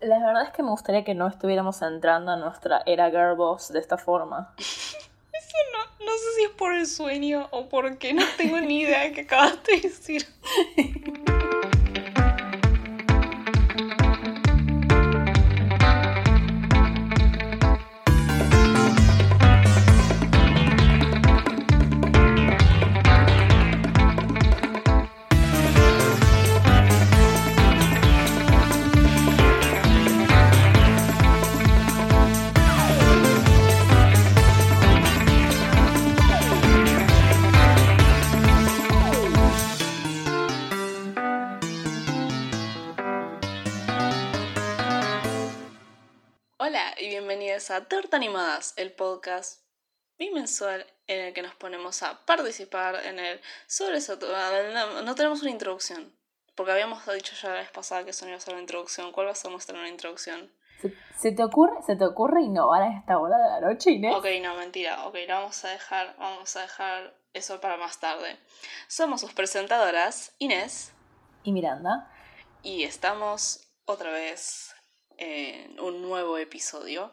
La verdad es que me gustaría que no estuviéramos entrando a nuestra era girl boss de esta forma. Eso no, no sé si es por el sueño o porque no tengo ni idea de qué acabaste de decir. bienvenidos a Torta Animadas, el podcast bimensual en el que nos ponemos a participar en el sobre no, no tenemos una introducción, porque habíamos dicho ya la vez pasada que eso no iba a ser una introducción. ¿Cuál va a ser nuestra una introducción? ¿Se, se te ocurre, ¿Se te ocurre innovar a esta hora de la noche, Inés? Ok, no, mentira. Ok, lo vamos a dejar, vamos a dejar eso para más tarde. Somos sus presentadoras, Inés, Y Miranda. y estamos otra vez en un nuevo episodio.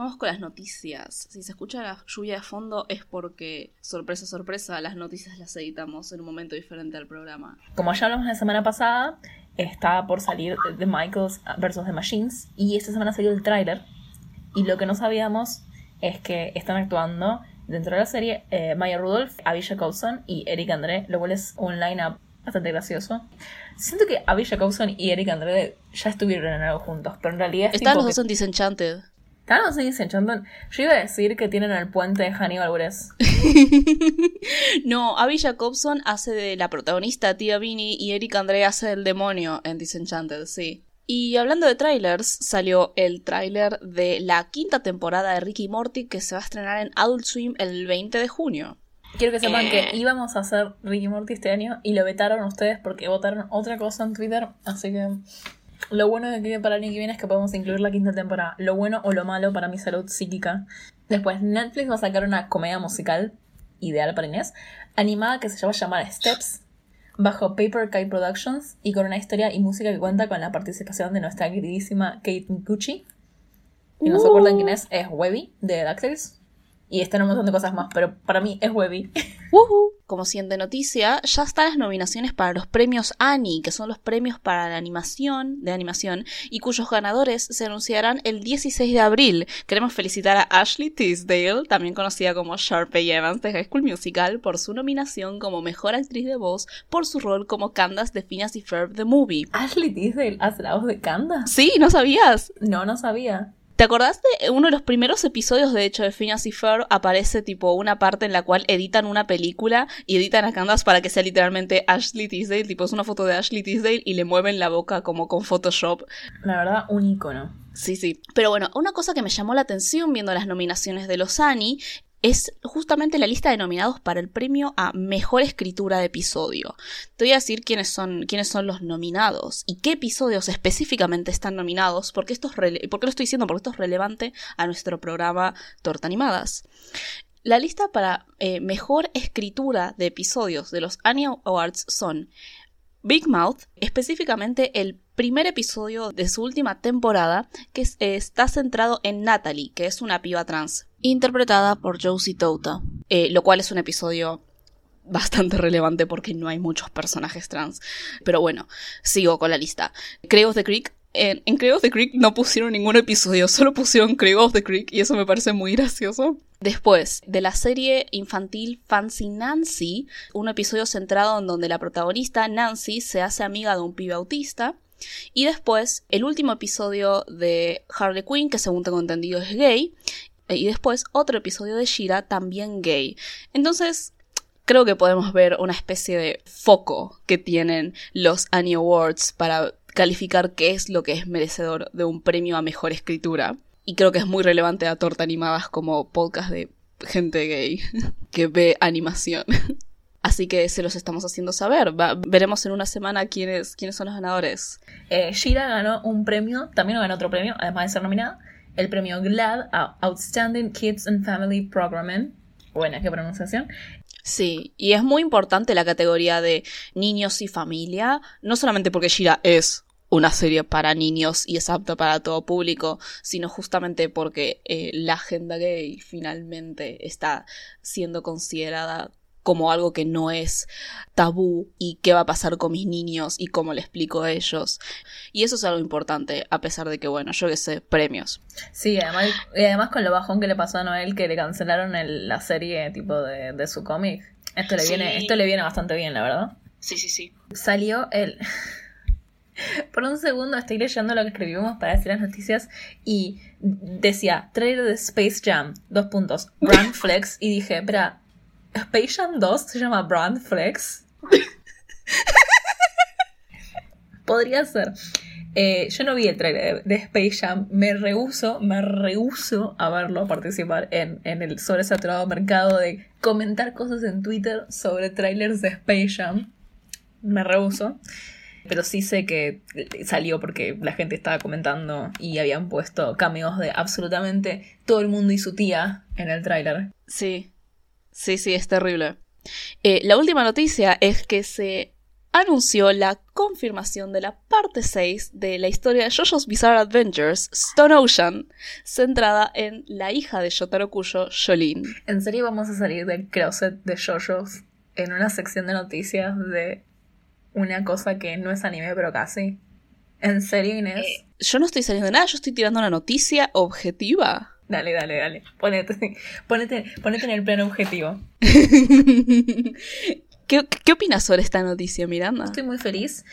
Vamos con las noticias. Si se escucha la lluvia de fondo es porque, sorpresa, sorpresa, las noticias las editamos en un momento diferente al programa. Como ya hablamos la semana pasada, está por salir The Michaels vs. The Machines. Y esta semana salió el tráiler. Y lo que no sabíamos es que están actuando dentro de la serie eh, Maya Rudolph, Avisha Coulson y Eric André, lo cual es un line-up bastante gracioso. Siento que Avisha Coulson y Eric André ya estuvieron en algo juntos, pero en realidad es Están los dos en Disenchanted. Los dos en Disenchanted. Yo iba a decir que tienen el puente de Hannibal Buress. no, Abby Jacobson hace de la protagonista Tia Vinny y Eric André hace del demonio en Disenchanted, sí. Y hablando de trailers, salió el tráiler de la quinta temporada de Ricky Morty que se va a estrenar en Adult Swim el 20 de junio. Quiero que sepan Eh. que íbamos a hacer Ricky Morty este año y lo vetaron ustedes porque votaron otra cosa en Twitter. Así que lo bueno de que para el año que viene es que podemos incluir la quinta temporada. Lo bueno o lo malo para mi salud psíquica. Después, Netflix va a sacar una comedia musical ideal para Inés, animada que se va a llamar Steps, bajo Paper Kite Productions y con una historia y música que cuenta con la participación de nuestra queridísima Kate Micucci. Si no se acuerdan quién es, es Webby de DuckTales. Y están un montón de cosas más, pero para mí es Webby. ¡Woohoo! Como siguiente noticia, ya están las nominaciones para los premios Annie, que son los premios para la animación, de animación, y cuyos ganadores se anunciarán el 16 de abril. Queremos felicitar a Ashley Tisdale, también conocida como Sharpay Evans de High School Musical, por su nominación como mejor actriz de voz por su rol como Candace de Phineas y Ferb The Movie. Ashley Tisdale hace la voz de Candace. Sí, ¿no sabías? No, no sabía. ¿Te acordás de uno de los primeros episodios, de hecho, de Phineas y Ferb? Aparece tipo una parte en la cual editan una película y editan a Candace para que sea literalmente Ashley Tisdale, tipo es una foto de Ashley Tisdale y le mueven la boca como con Photoshop. La verdad, un icono. Sí, sí. Pero bueno, una cosa que me llamó la atención viendo las nominaciones de los Annie es justamente la lista de nominados para el premio a mejor escritura de episodio. Te voy a decir quiénes son, quiénes son los nominados y qué episodios específicamente están nominados, porque esto es rele- ¿por qué lo estoy diciendo? Porque esto es relevante a nuestro programa Torta Animadas. La lista para eh, mejor escritura de episodios de los Annie Awards son Big Mouth, específicamente el primer episodio de su última temporada, que es- está centrado en Natalie, que es una piba trans, interpretada por Josie Tota, eh, lo cual es un episodio bastante relevante porque no hay muchos personajes trans. Pero bueno, sigo con la lista. Of the Creek. En, en of the Creek no pusieron ningún episodio, solo pusieron Craig of the Creek y eso me parece muy gracioso. Después, de la serie infantil Fancy Nancy, un episodio centrado en donde la protagonista, Nancy, se hace amiga de un pibe autista. Y después, el último episodio de Harley Quinn, que según tengo entendido es gay. Eh, Y después, otro episodio de Shira, también gay. Entonces, creo que podemos ver una especie de foco que tienen los Annie Awards para calificar qué es lo que es merecedor de un premio a mejor escritura. Y creo que es muy relevante a Torta Animadas como podcast de gente gay que ve animación. Así que se los estamos haciendo saber. Veremos en una semana quiénes, quiénes son los ganadores. Eh, Shira ganó un premio, también ganó otro premio, además de ser nominada. El premio GLAD a Outstanding Kids and Family Programming. Buena, qué pronunciación. Sí, y es muy importante la categoría de niños y familia, no solamente porque Shira es una serie para niños y es apta para todo público, sino justamente porque eh, la agenda gay finalmente está siendo considerada como algo que no es tabú y qué va a pasar con mis niños y cómo le explico a ellos. Y eso es algo importante, a pesar de que, bueno, yo que sé, premios. Sí, además, y además con lo bajón que le pasó a Noel que le cancelaron la serie tipo de, de su cómic. Esto le viene, esto le viene bastante bien, la verdad. Sí, sí, sí. Salió el. Por un segundo estoy leyendo lo que escribimos para decir las noticias y decía trailer de Space Jam, dos puntos, Brand Flex, y dije, espera, Space Jam 2 se llama Brand Flex. Podría ser. Eh, yo no vi el trailer de Space Jam, me rehuso, me rehuso a verlo, a participar en, en el sobresaturado mercado de comentar cosas en Twitter sobre trailers de Space Jam. Me rehuso. Pero sí sé que salió porque la gente estaba comentando y habían puesto cameos de absolutamente todo el mundo y su tía en el tráiler. Sí, sí, sí, es terrible. Eh, la última noticia es que se anunció la confirmación de la parte 6 de la historia de JoJo's Bizarre Adventures, Stone Ocean, centrada en la hija de Yotaro Kuyo, Jolene. ¿En serio vamos a salir del closet de JoJo's en una sección de noticias de una cosa que no es anime, pero casi. ¿En serio, Inés? Eh, yo no estoy saliendo de nada, yo estoy tirando una noticia objetiva. Dale, dale, dale. Ponete, ponete, ponete en el plano objetivo. ¿Qué, ¿Qué opinas sobre esta noticia, Miranda? Estoy muy feliz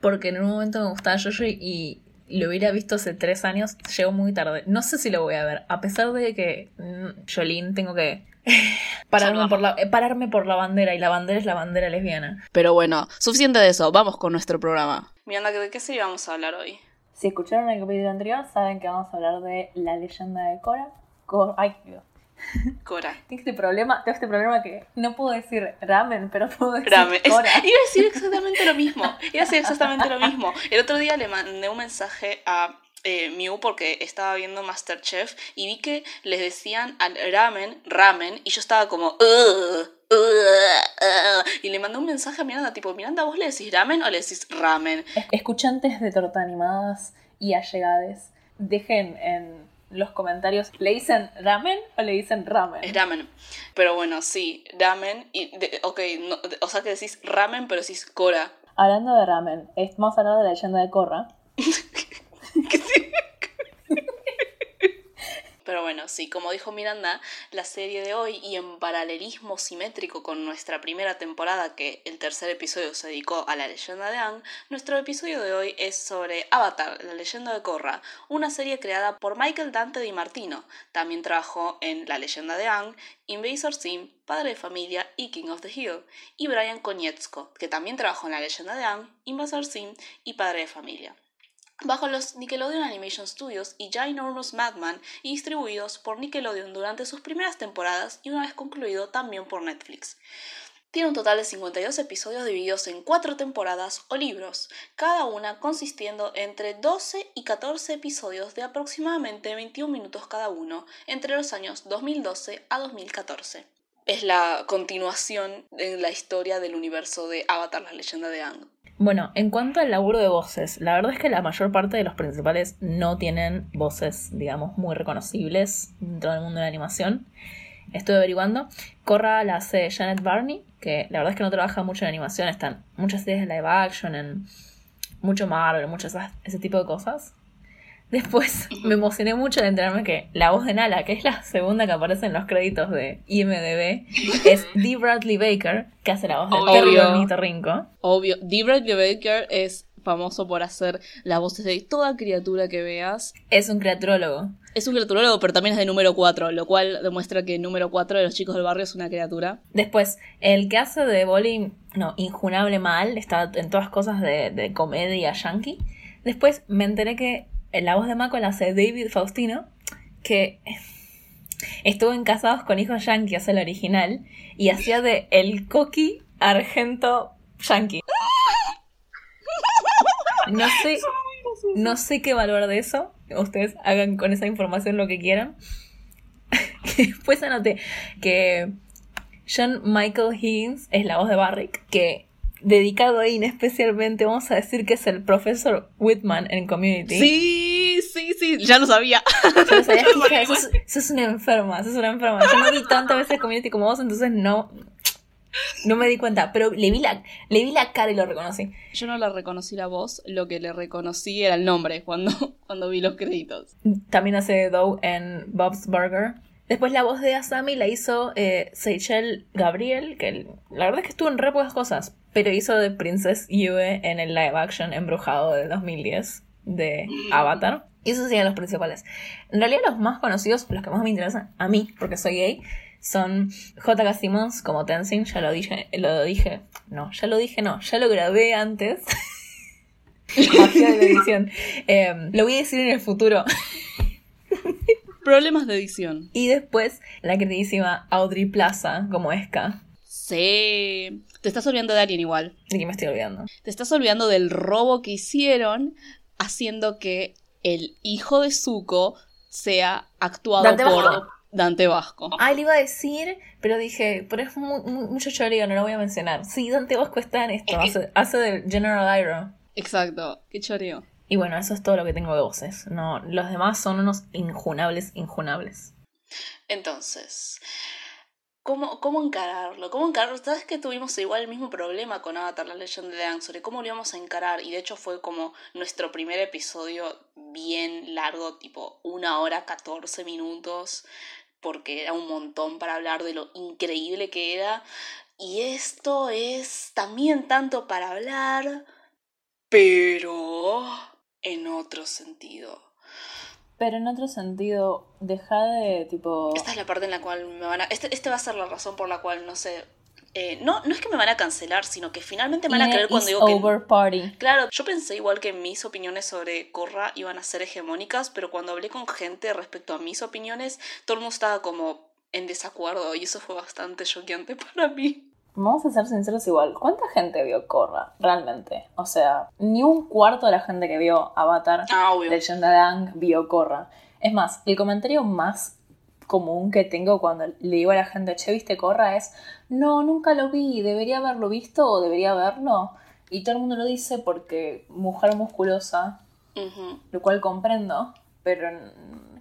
porque en un momento me gustaba Jojo y lo hubiera visto hace tres años, llegó muy tarde. No sé si lo voy a ver, a pesar de que mm, Jolín tengo que pararme por, la, eh, pararme por la bandera y la bandera es la bandera lesbiana. Pero bueno, suficiente de eso, vamos con nuestro programa. Miranda, ¿de qué serie vamos a hablar hoy? Si escucharon el capítulo anterior, saben que vamos a hablar de la leyenda de Cora. Ay, Dios. Cora. Tengo este problema, tengo este problema que no puedo decir ramen, pero puedo decir ramen. Cora. iba a decir exactamente lo mismo. Iba a decir exactamente lo mismo. El otro día le mandé un mensaje a eh, Mew porque estaba viendo Masterchef y vi que les decían al ramen, ramen, y yo estaba como, y le mandé un mensaje a Miranda, tipo, Miranda, ¿vos le decís ramen o le decís ramen? Escuchantes de torta animadas y allegades, dejen en los comentarios, ¿le dicen ramen o le dicen ramen? Es ramen. Pero bueno, sí, ramen. Y ok, o sea que decís ramen, pero decís Cora. Hablando de ramen, vamos a hablar de la leyenda de Korra. Pero bueno, sí, como dijo Miranda, la serie de hoy y en paralelismo simétrico con nuestra primera temporada, que el tercer episodio se dedicó a la leyenda de Aang, nuestro episodio de hoy es sobre Avatar, la leyenda de Korra, una serie creada por Michael Dante Di Martino. También trabajó en La leyenda de Aang, Invasor Sim, Padre de Familia y King of the Hill, y Brian Konietzko, que también trabajó en La leyenda de Aang, Invasor Sim y Padre de Familia bajo los Nickelodeon Animation Studios y Ginormous Madman y distribuidos por Nickelodeon durante sus primeras temporadas y una vez concluido también por Netflix. Tiene un total de 52 episodios divididos en 4 temporadas o libros, cada una consistiendo entre 12 y 14 episodios de aproximadamente 21 minutos cada uno, entre los años 2012 a 2014. Es la continuación en la historia del universo de Avatar, la leyenda de Aang. Bueno, en cuanto al laburo de voces, la verdad es que la mayor parte de los principales no tienen voces, digamos, muy reconocibles dentro del mundo de la animación. Estoy averiguando. Corra la hace Janet Barney, que la verdad es que no trabaja mucho en animación, están muchas series de live action, en mucho Marvel, muchas ese tipo de cosas. Después me emocioné mucho de enterarme que la voz de Nala, que es la segunda que aparece en los créditos de IMDB, es Dee Bradley Baker, que hace la voz de Terry Rinco. Obvio, Dee Bradley Baker es famoso por hacer la voz de toda criatura que veas. Es un criaturólogo. Es un criaturólogo, pero también es de número 4, lo cual demuestra que el número 4 de los chicos del barrio es una criatura. Después, el que hace de Bolly, no, injunable mal, está en todas cosas de, de comedia yankee. Después me enteré que la voz de Mako la hace David Faustino, que estuvo en Casados con Hijos Yankee, es el original, y hacía de el coqui argento yankee. No sé, no sé qué valor de eso. Ustedes hagan con esa información lo que quieran. Después anoté que John Michael Higgins es la voz de Barrick, que dedicado a In especialmente, vamos a decir que es el profesor Whitman en Community. Sí, sí, sí, ya lo sabía. Yo lo sabía, hija, una enferma, eso es una enferma. Yo no vi tantas veces Community como vos, entonces no, no me di cuenta, pero le vi la, le vi la cara y lo reconocí. Yo no la reconocí la voz, lo que le reconocí era el nombre cuando, cuando vi los créditos. También hace Doe en Bob's Burger. Después la voz de Asami la hizo eh, Seychelle Gabriel, que la verdad es que estuvo en re pocas cosas, pero hizo de Princess Yue en el live action embrujado de 2010 de Avatar. Y esos serían los principales. En realidad los más conocidos, los que más me interesan a mí, porque soy gay, son J.K. Simmons como Tenzin, ya lo dije, lo dije, no, ya lo dije, no, ya lo grabé antes. Magia de edición. Em, lo voy a decir en el futuro. Problemas de edición. Y después la queridísima Audrey Plaza como Esca. Sí. Te estás olvidando de alguien igual. ¿De qué me estoy olvidando? Te estás olvidando del robo que hicieron haciendo que el hijo de Zuko sea actuado Dante por Vasco. Dante Vasco. Ah, le iba a decir, pero dije, pero es mu- mu- mucho choreo, no lo voy a mencionar. Sí, Dante Bosco está en esto, hace, hace del General Iroh. Exacto. Qué choreo. Y bueno, eso es todo lo que tengo de voces. No, los demás son unos injunables, injunables. Entonces, ¿cómo, ¿cómo encararlo? ¿Cómo encararlo? Sabes que tuvimos igual el mismo problema con Avatar, la leyenda de Aang, sobre cómo lo íbamos a encarar. Y de hecho fue como nuestro primer episodio bien largo, tipo una hora 14 minutos, porque era un montón para hablar de lo increíble que era. Y esto es también tanto para hablar, pero en otro sentido. Pero en otro sentido, deja de tipo. Esta es la parte en la cual me van a... Este, este va a ser la razón por la cual, no sé... eh, no, no es que me van a cancelar, sino que finalmente me van a creer cuando digo que... over party. Claro, yo pensé igual que mis opiniones sobre Korra iban a ser hegemónicas, pero cuando hablé con gente respecto a mis opiniones, todo el mundo estaba como en desacuerdo y eso fue bastante choqueante para mí. Vamos a ser sinceros igual. ¿Cuánta gente vio Korra? Realmente. O sea, ni un cuarto de la gente que vio Avatar, Ah. Leyenda de Aang, vio Korra. Es más, el comentario más común que tengo cuando le digo a la gente, che, ¿viste Korra? Es, no, nunca lo vi, debería haberlo visto o debería verlo. Y todo el mundo lo dice porque mujer musculosa, lo cual comprendo, pero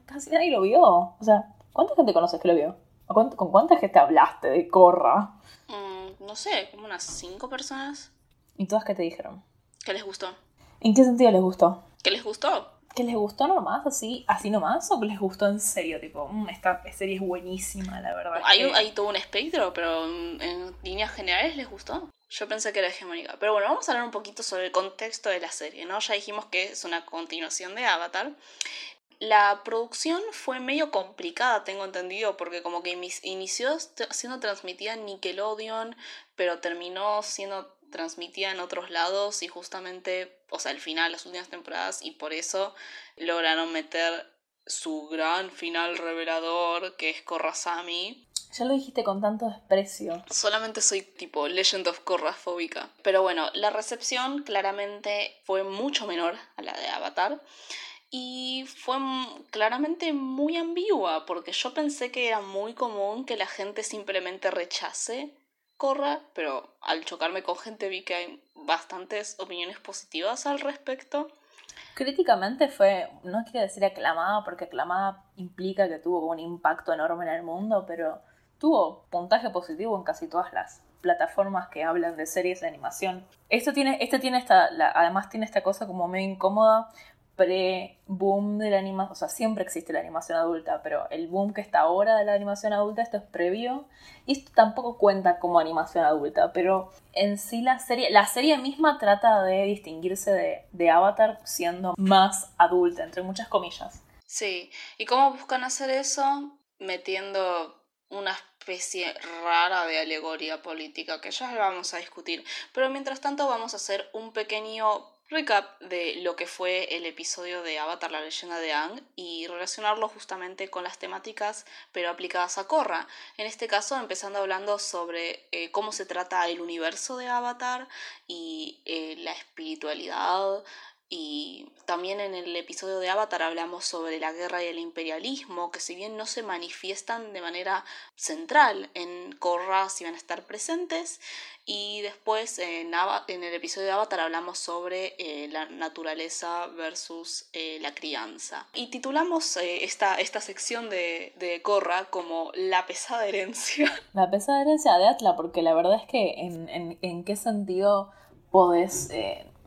casi nadie lo vio. O sea, ¿cuánta gente conoces que lo vio? ¿O cuánto- ¿Con cuánta gente hablaste de Korra? Mm, no sé, como unas cinco personas ¿Y todas qué te dijeron? que les gustó. ¿En qué sentido les gustó? ¿Qué les gustó? ¿Que les gustó nomás, así, así nomás? ¿O que les gustó en serio? Tipo, "Mm, esta serie es buenísima, la verdad. Hay, que-". hay todo un espectro, pero mm, en líneas generales les gustó. Yo pensé que era hegemónica. Pero bueno, vamos a hablar un poquito sobre el contexto de la serie, ¿no? Ya dijimos que es una continuación de Avatar. La producción fue medio complicada, tengo entendido, porque como que inició siendo transmitida en Nickelodeon, pero terminó siendo transmitida en otros lados y justamente, o sea, el final, las últimas temporadas, y por eso lograron meter su gran final revelador, que es Korrasami, Ya lo dijiste con tanto desprecio. Solamente soy tipo Legend of Korra fóbica. Pero bueno, la recepción claramente fue mucho menor a la de Avatar. Y fue claramente muy ambigua, porque yo pensé que era muy común que la gente simplemente rechace Korra, pero al chocarme con gente vi que hay bastantes opiniones positivas al respecto. Críticamente fue, no quiero decir aclamada, porque aclamada implica que tuvo un impacto enorme en el mundo, pero tuvo puntaje positivo en casi todas las plataformas que hablan de series de animación. Esto tiene, este tiene esta, además tiene esta cosa como medio incómoda, pre-boom de la animación, o sea, siempre existe la animación adulta, pero el boom que está ahora de la animación adulta, esto es previo, y esto tampoco cuenta como animación adulta, pero en sí la serie, la serie misma trata de distinguirse de, Avatar siendo más adulta, entre muchas comillas. Sí, ¿y cómo buscan hacer eso? Metiendo una especie rara de alegoría política que ya vamos a discutir. Pero mientras tanto vamos a hacer un pequeño recap de lo que fue el episodio de Avatar, la leyenda de Aang, y relacionarlo justamente con las temáticas, pero aplicadas a Korra. En este caso, empezando hablando sobre eh, cómo se trata el universo de Avatar y eh, la espiritualidad, Y también en el episodio de Avatar hablamos sobre la guerra y el imperialismo, que si bien no se manifiestan de manera central en Korra, si van a estar presentes. Y después en, en el episodio de Avatar hablamos sobre eh, la naturaleza versus eh, la crianza. Y titulamos eh, esta, esta sección de, de Korra como La pesada herencia. La pesada herencia de Atla, porque la verdad es que en, en, en qué sentido podés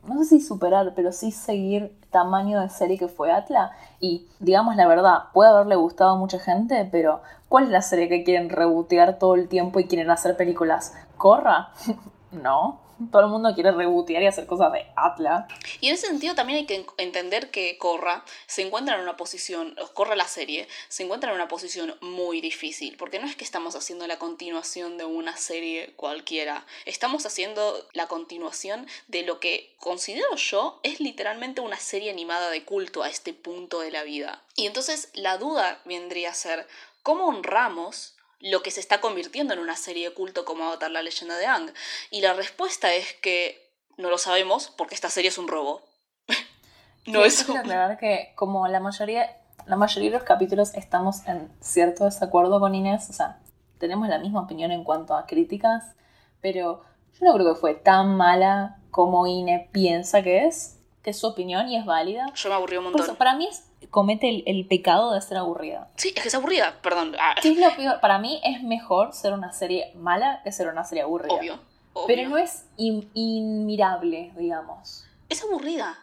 no sé si superar, pero sí seguir tamaño de serie que fue Atla. Y digamos la verdad, puede haberle gustado a mucha gente, pero ¿cuál es la serie que quieren rebotear todo el tiempo y quieren hacer películas? ¿Corra? no todo el mundo quiere rebotear y hacer cosas de Atlas. Y en ese sentido también hay que entender que Corra se encuentra en una posición, Corra la serie, se encuentra en una posición muy difícil, porque no es que estamos haciendo la continuación de una serie cualquiera, estamos haciendo la continuación de lo que considero yo es literalmente una serie animada de culto a este punto de la vida. Y entonces la duda vendría a ser, ¿cómo honramos lo que se está convirtiendo en una serie de culto como Avatar la leyenda de Ang. Y la respuesta es que no lo sabemos porque esta serie es un robo. no es un... aclarar que como la mayoría, la mayoría de los capítulos estamos en cierto desacuerdo con Inés, o sea, tenemos la misma opinión en cuanto a críticas, pero yo no creo que fue tan mala como Inés piensa que es, que es su opinión y es válida. Yo me aburrí un montón. para mí es comete el, pecado de ser aburrida. Sí, es que es aburrida, perdón. Ah. es lo peor? Para mí es mejor ser una serie mala que ser una serie aburrida. Obvio. Pero no es inmirable, digamos. Es aburrida.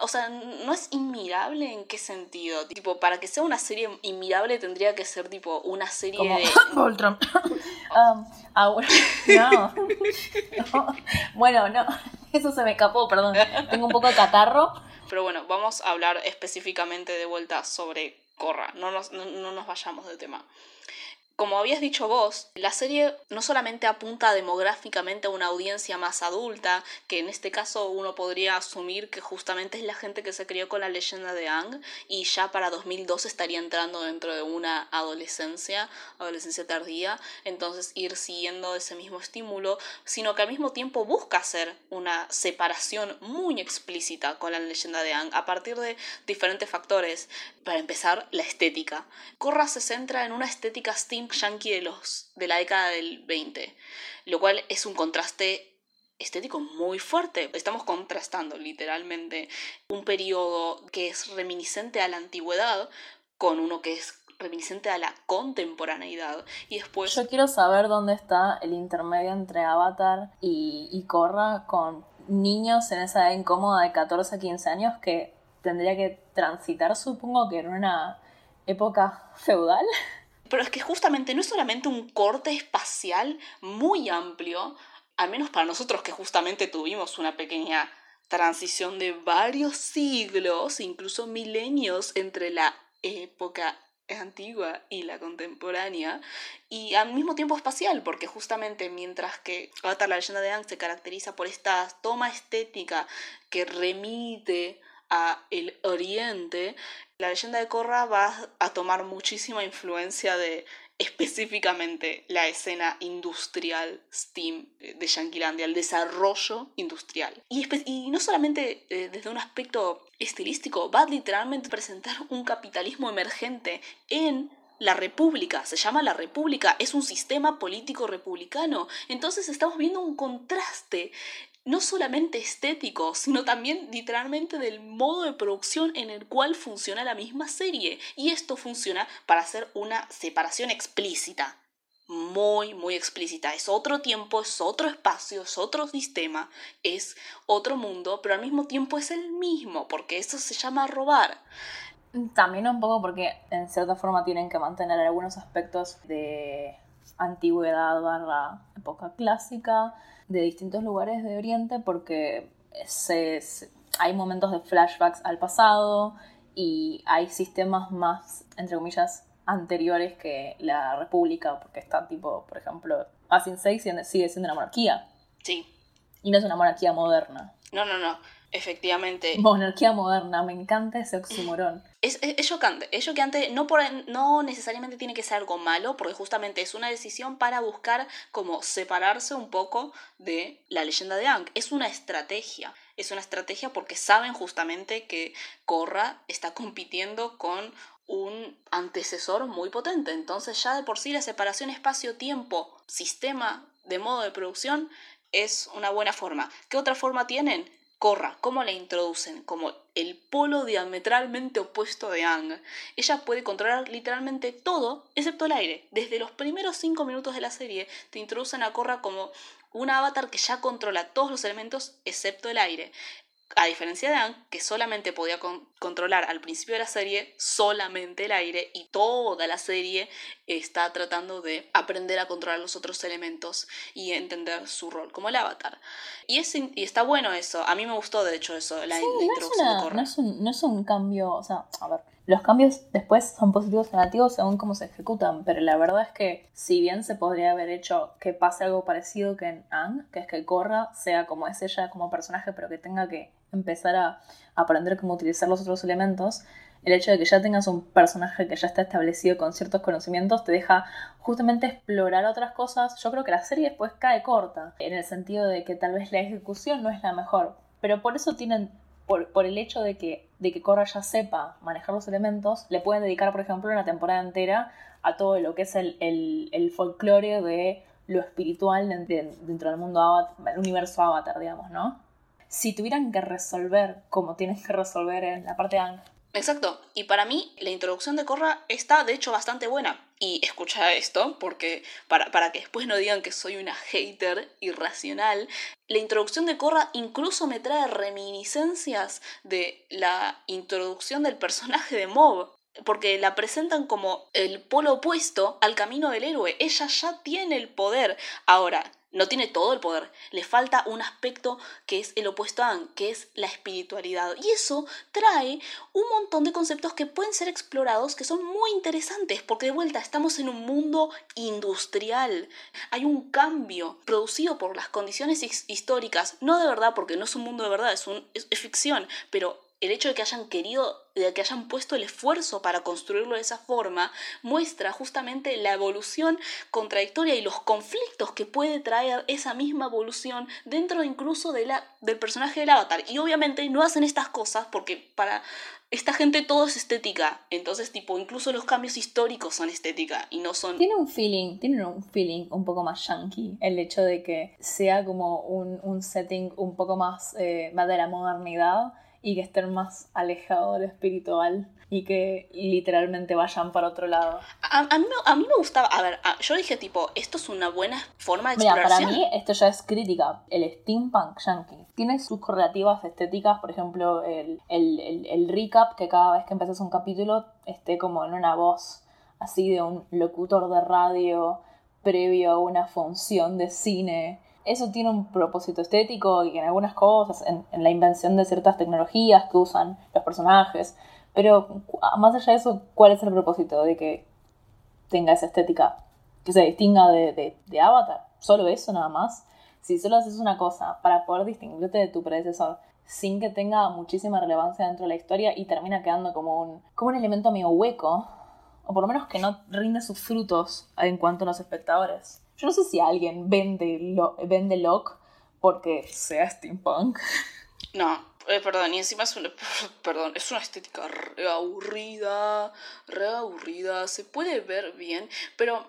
O sea, no es inmirable en qué sentido. Tipo, para que sea una serie inmirable tendría que ser tipo una serie de. Voltron. um, ah, no. Bueno, no. Eso se me escapó, perdón. Tengo un poco de catarro. Pero bueno, vamos a hablar específicamente de vuelta sobre Corra, no nos, no, no nos vayamos de tema. Como habías dicho vos, la serie no solamente apunta demográficamente a una audiencia más adulta, que en este caso uno podría asumir que justamente es la gente que se crió con la leyenda de Ang y ya para 2002 estaría entrando dentro de una adolescencia, adolescencia tardía, entonces ir siguiendo ese mismo estímulo, sino que al mismo tiempo busca hacer una separación muy explícita con la leyenda de Ang a partir de diferentes factores. Para empezar, la estética. Korra se centra en una estética steam yankee de, los, de la década del 20, lo cual es un contraste estético muy fuerte. Estamos contrastando literalmente un periodo que es reminiscente a la antigüedad con uno que es reminiscente a la contemporaneidad y después... Yo quiero saber dónde está el intermedio entre Avatar y, y Korra con niños en esa edad incómoda de 14 a 15 años que tendría que transitar, supongo que en una época feudal. Pero es que justamente no es solamente un corte espacial muy amplio, al menos para nosotros que justamente tuvimos una pequeña transición de varios siglos, incluso milenios entre la época antigua y la contemporánea, y al mismo tiempo espacial, porque justamente mientras que la leyenda de Aang se caracteriza por esta toma estética que remite a el oriente, la leyenda de Korra va a tomar muchísima influencia de específicamente la escena industrial STEAM de Yanquilandia, el desarrollo industrial. Y, y no solamente eh, desde un aspecto estilístico, va a literalmente presentar un capitalismo emergente en la república, se llama la república, es un sistema político republicano. Entonces estamos viendo un contraste no solamente estético, sino también literalmente del modo de producción en el cual funciona la misma serie. Y esto funciona para hacer una separación explícita. Muy, muy explícita. Es otro tiempo, es otro espacio, es otro sistema, es otro mundo, pero al mismo tiempo es el mismo, porque eso se llama robar. También un poco porque en cierta forma tienen que mantener algunos aspectos de antigüedad barra época clásica de distintos lugares de Oriente porque se, hay momentos de flashbacks al pasado y hay sistemas más, entre comillas, anteriores que la República, porque está tipo, por ejemplo, Asin 6 sigue siendo una monarquía. Sí. Y no es una monarquía moderna. No, no, no. Efectivamente. Monarquía moderna, me encanta ese oxímoron. Es, es, chocante, es chocante, no, por, no necesariamente tiene que ser algo malo, porque justamente es una decisión para buscar como separarse un poco de la leyenda de Aang. Es una estrategia, es una estrategia porque saben justamente que Korra está compitiendo con un antecesor muy potente. Entonces ya de por sí la separación espacio-tiempo, sistema de modo de producción, es una buena forma. ¿Qué otra forma tienen? Corra, ¿cómo la introducen? Como el polo diametralmente opuesto de Ang. Ella puede controlar literalmente todo excepto el aire. Desde los primeros cinco minutos de la serie te introducen a Korra como un avatar que ya controla todos los elementos excepto el aire. A diferencia de Anne, que solamente podía controlar al principio de la serie solamente el aire y toda la serie está tratando de aprender a controlar los otros elementos y entender su rol como el avatar. Y, es, y está bueno eso, a mí me gustó de hecho eso, la, introducción de. No es, un, no es un cambio, o sea, a ver, los cambios después son positivos o negativos según cómo se ejecutan, pero la verdad es que si bien se podría haber hecho que pase algo parecido que en Anne, que es que Korra sea como es ella como personaje, pero que tenga que empezar a aprender cómo utilizar los otros elementos, el hecho de que ya tengas un personaje que ya está establecido con ciertos conocimientos te deja justamente explorar otras cosas. Yo creo que la serie después cae corta, en el sentido de que tal vez la ejecución no es la mejor, pero por eso tienen, por, el hecho de que, de que Korra ya sepa manejar los elementos, le pueden dedicar, por ejemplo, una temporada entera a todo lo que es el, el, folclore de lo espiritual dentro del mundo avatar, el universo avatar, digamos, ¿no? si tuvieran que resolver como tienen que resolver en la parte de. Exacto, y para mí la introducción de Korra está de hecho bastante buena. Y escucha esto, porque para, para que después no digan que soy una hater irracional, la introducción de Korra incluso me trae reminiscencias de la introducción del personaje de Mob porque la presentan como el polo opuesto al camino del héroe. Ella ya tiene el poder. Ahora, no tiene todo el poder, le falta un aspecto que es el opuesto a An, que es la espiritualidad. Y eso trae un montón de conceptos que pueden ser explorados, que son muy interesantes, porque de vuelta estamos en un mundo industrial. Hay un cambio producido por las condiciones históricas, no de verdad, porque no es un mundo de verdad, es, un, es ficción, pero el hecho de que hayan querido, de que hayan puesto el esfuerzo para construirlo de esa forma, muestra justamente la evolución contradictoria y los conflictos que puede traer esa misma evolución dentro incluso de la, del personaje del avatar. Y obviamente no hacen estas cosas porque para esta gente todo es estética. Entonces, tipo, incluso los cambios históricos son estética y no son. Tiene un feeling, tiene un feeling un poco más yankee. El hecho de que sea como un, setting un poco más, eh, más de la modernidad y que estén más alejados de lo espiritual y que literalmente vayan para otro lado. A, a, mí, a mí, me gustaba, a ver, yo dije tipo, esto es una buena forma de Mira, para mí esto ya es crítica, el steampunk yankee. Tiene sus correlativas estéticas, por ejemplo, el, el, el, el recap, que cada vez que empezás un capítulo esté como en una voz así de un locutor de radio previo a una función de cine eso tiene un propósito estético y en algunas cosas, en, la invención de ciertas tecnologías que usan los personajes. Pero más allá de eso, ¿cuál es el propósito de que tenga esa estética que se distinga de, de, Avatar? ¿Solo eso nada más? Si solo haces una cosa para poder distinguirte de tu predecesor sin que tenga muchísima relevancia dentro de la historia y termina quedando como un, como un elemento medio hueco, o por lo menos que no rinde sus frutos en cuanto a los espectadores. Yo no sé si alguien vende, vende Lock porque sea steampunk. No, eh, perdón, y encima es una, perdón, es una estética re aburrida, re aburrida, se puede ver bien, pero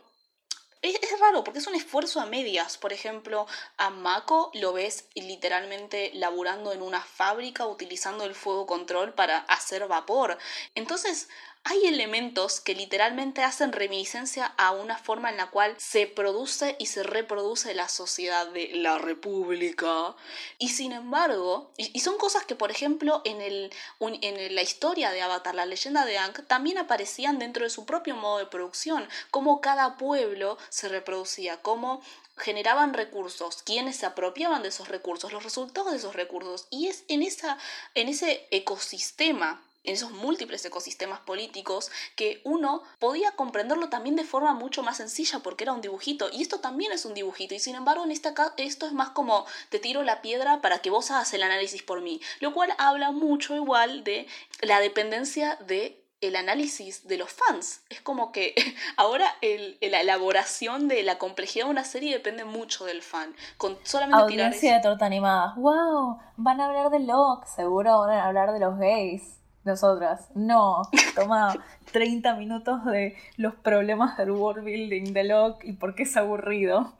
es, es, raro porque es un esfuerzo a medias. Por ejemplo, a Mako lo ves literalmente laburando en una fábrica utilizando el fuego control para hacer vapor. Entonces, hay elementos que literalmente hacen reminiscencia a una forma en la cual se produce y se reproduce la sociedad de la república. Y sin embargo, y, son cosas que por ejemplo en, el, en la historia de Avatar, la leyenda de Ankh, también aparecían dentro de su propio modo de producción, cómo cada pueblo se reproducía, cómo generaban recursos, quienes se apropiaban de esos recursos, los resultados de esos recursos. Y es en, esa, en ese ecosistema en esos múltiples ecosistemas políticos que uno podía comprenderlo también de forma mucho más sencilla porque era un dibujito y esto también es un dibujito y sin embargo en esta esto es más como te tiro la piedra para que vos hagas el análisis por mí, lo cual habla mucho igual de la dependencia de el análisis de los fans. Es como que ahora el, la elaboración de la complejidad de una serie depende mucho del fan. Con solamente Audiencia de torta animada. ¡Wow! Van a hablar de Locke. Seguro van a hablar de los gays. Nosotras. No. Toma 30 minutos de los problemas del world building de Locke y por qué es aburrido.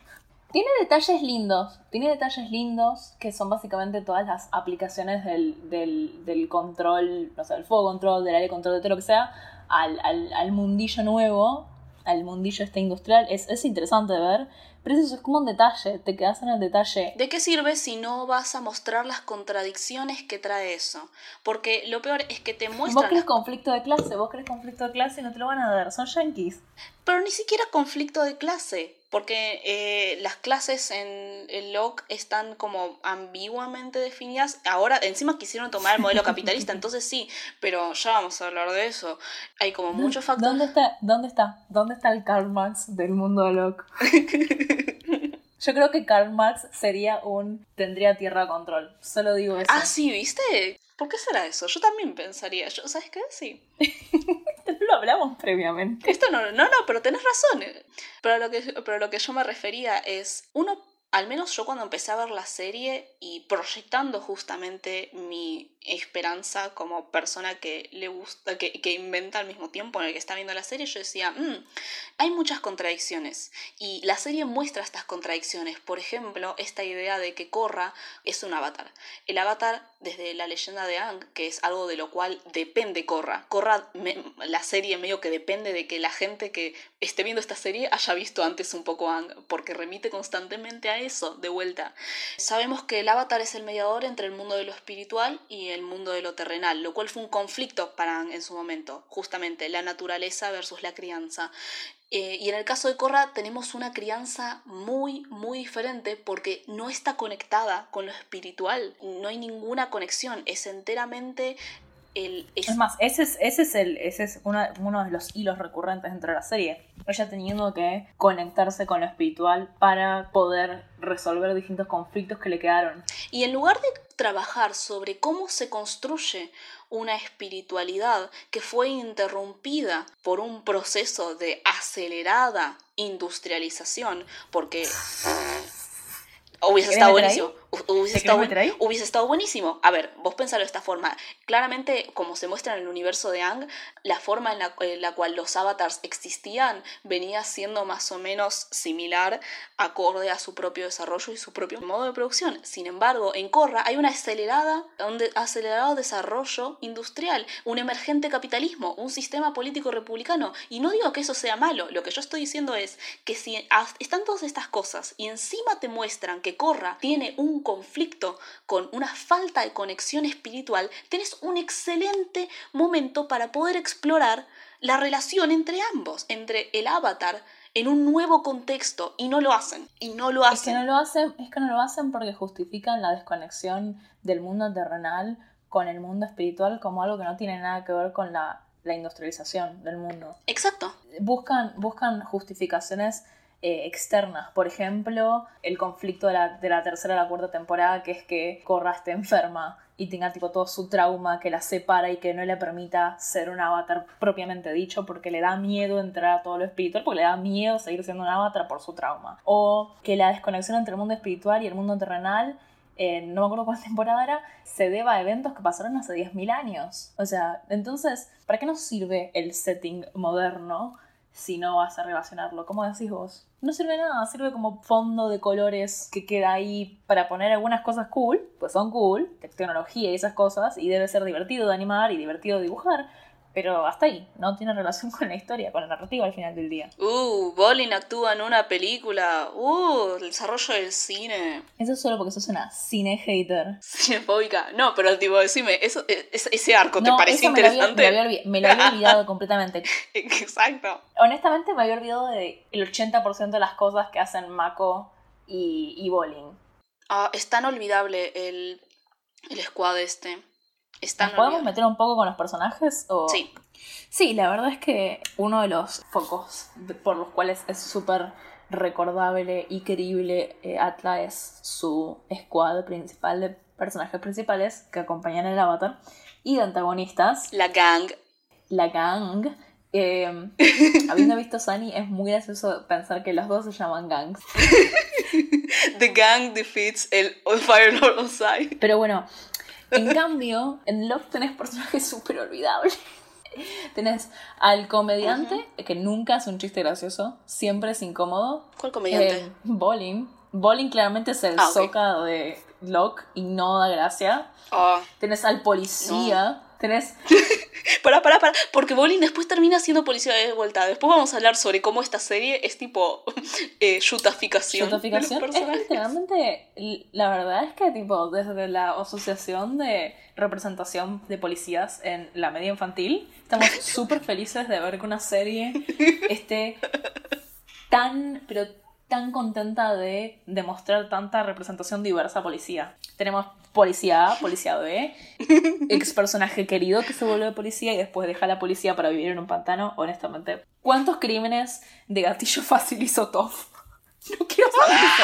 Tiene detalles lindos, tiene detalles lindos que son básicamente todas las aplicaciones del, del, del control, no sé, del fuego control, del aire control, de todo lo que sea, al, al, al mundillo nuevo, al mundillo este industrial. Es, es interesante de ver, pero eso es como un detalle, te quedas en el detalle. ¿De qué sirve si no vas a mostrar las contradicciones que trae eso? Porque lo peor es que te muestran... Vos crees conflicto de clase, vos crees conflicto de clase y no te lo van a dar, son yankees. Pero ni siquiera conflicto de clase porque eh, las clases en el LOC están como ambiguamente definidas. Ahora, encima quisieron tomar el modelo capitalista, entonces sí, pero ya vamos a hablar de eso. Hay como muchos factores. ¿Dónde está, dónde está, dónde está el Karl Marx del mundo de LOC? Yo creo que Karl Marx sería un tendría tierra control. Solo digo eso. Ah, sí, ¿viste? ¿Por qué será eso? Yo también pensaría. Yo, ¿Sabes qué? Sí. lo hablamos previamente. Esto no, no, no, pero tenés razón. Pero lo que, pero lo que yo me refería es, uno al menos yo cuando empecé a ver la serie y proyectando justamente mi esperanza como persona que le gusta, que, que, inventa al mismo tiempo en el que está viendo la serie, yo decía, mm, hay muchas contradicciones y la serie muestra estas contradicciones. Por ejemplo, esta idea de que Korra es un avatar. El avatar desde la leyenda de Ang, que es algo de lo cual depende Korra. Korra, la serie medio que depende de que la gente que esté viendo esta serie haya visto antes un poco Ang, porque remite constantemente a eso, de vuelta. Sabemos que el avatar es el mediador entre el mundo de lo espiritual y el mundo de lo terrenal, lo cual fue un conflicto para en su momento, justamente la naturaleza versus la crianza. Eh, y en el caso de Korra tenemos una crianza muy, muy diferente porque no está conectada con lo espiritual, no hay ninguna conexión, es enteramente el... Es, más, ese es, ese es, el, ese es uno de los hilos recurrentes dentro de la serie. Ella teniendo que conectarse con lo espiritual para poder resolver distintos conflictos que le quedaron. Y en lugar de trabajar sobre cómo se construye una espiritualidad que fue interrumpida por un proceso de acelerada industrialización, porque hubiese estado buenísimo. Hubiese estado, hubiese estado, buenísimo. A ver, vos pensalo de esta forma. Claramente, como se muestra en el universo de Ang, la forma en la, cual los avatars existían venía siendo más o menos similar, acorde a su propio desarrollo y su propio modo de producción. Sin embargo, en Korra hay una acelerada, un acelerado desarrollo industrial, un emergente capitalismo, un sistema político republicano. Y no digo que eso sea malo, lo que yo estoy diciendo es que si están todas estas cosas y encima te muestran que Korra tiene un conflicto con una falta de conexión espiritual, tenés un excelente momento para poder explorar la relación entre ambos, entre el avatar en un nuevo contexto y no lo hacen y no lo hacen. Es que no lo hacen, es que no lo hacen porque justifican la desconexión del mundo terrenal con el mundo espiritual como algo que no tiene nada que ver con la, la industrialización del mundo. Exacto. Buscan, buscan justificaciones eh, externas. Por ejemplo, el conflicto de la, tercera a la cuarta temporada, que es que Korra esté enferma y tenga tipo todo su trauma que la separa y que no le permita ser un avatar propiamente dicho porque le da miedo entrar a todo lo espiritual, porque le da miedo seguir siendo un avatar por su trauma. O que la desconexión entre el mundo espiritual y el mundo terrenal no me acuerdo cuál temporada era, se deba a eventos que pasaron hace 10.000 años. O sea, entonces, ¿para qué nos sirve el setting moderno si no vas a relacionarlo? ¿Cómo decís vos? no sirve nada, sirve como fondo de colores que queda ahí para poner algunas cosas cool, pues son cool, tecnología y esas cosas, y debe ser divertido de animar y divertido dibujar, pero hasta ahí, no tiene relación con la historia, con la narrativa al final del día. Uh, Bolin actúa en una película. Uh, el desarrollo del cine. Eso es solo porque sos una cine hater. Cinefóbica. No, pero tipo, decime, eso, ese arco te parece interesante. me, lo había, olvidado completamente. Exacto. Honestamente me había olvidado del 80% de las cosas que hacen Mako y, y Bolin. Ah, es tan olvidable el, el squad este. Están ¿Nos podemos meter un poco con los personajes? O... Sí. Sí, la verdad es que uno de los focos por los cuales es súper recordable y querible eh, Atla es su squad principal de personajes principales que acompañan el avatar y de antagonistas, La gang. la gang. Eh, habiendo visto Sunny, es muy gracioso pensar que los dos se llaman gangs. The gang defeats el Fire Lord Ozai. Pero bueno, en cambio, en Love tenés personajes súper olvidables. Tenés al comediante, que nunca hace un chiste gracioso, siempre es incómodo. ¿Cuál comediante? Eh, Bowling. Bowling claramente es el Ah, soca de Locke y no da gracia. Ah. Tenés al policía. Tenés. Pará, pará, pará. Porque Bolin después termina siendo policía de vuelta. Después vamos a hablar sobre cómo esta serie es tipo eh, yutaficación. de los Notificación. Es personajes. literalmente. La verdad es que, tipo, desde la Asociación de Representación de Policías en la media infantil, estamos súper felices de ver que una serie esté tan, pero tan contenta de demostrar tanta representación diversa a policía. Tenemos policía A, policía B, ex personaje querido que se vuelve policía y después deja la policía para vivir en un pantano, honestamente. ¿Cuántos crímenes de gatillo fácil hizo Toff? No quiero saber eso.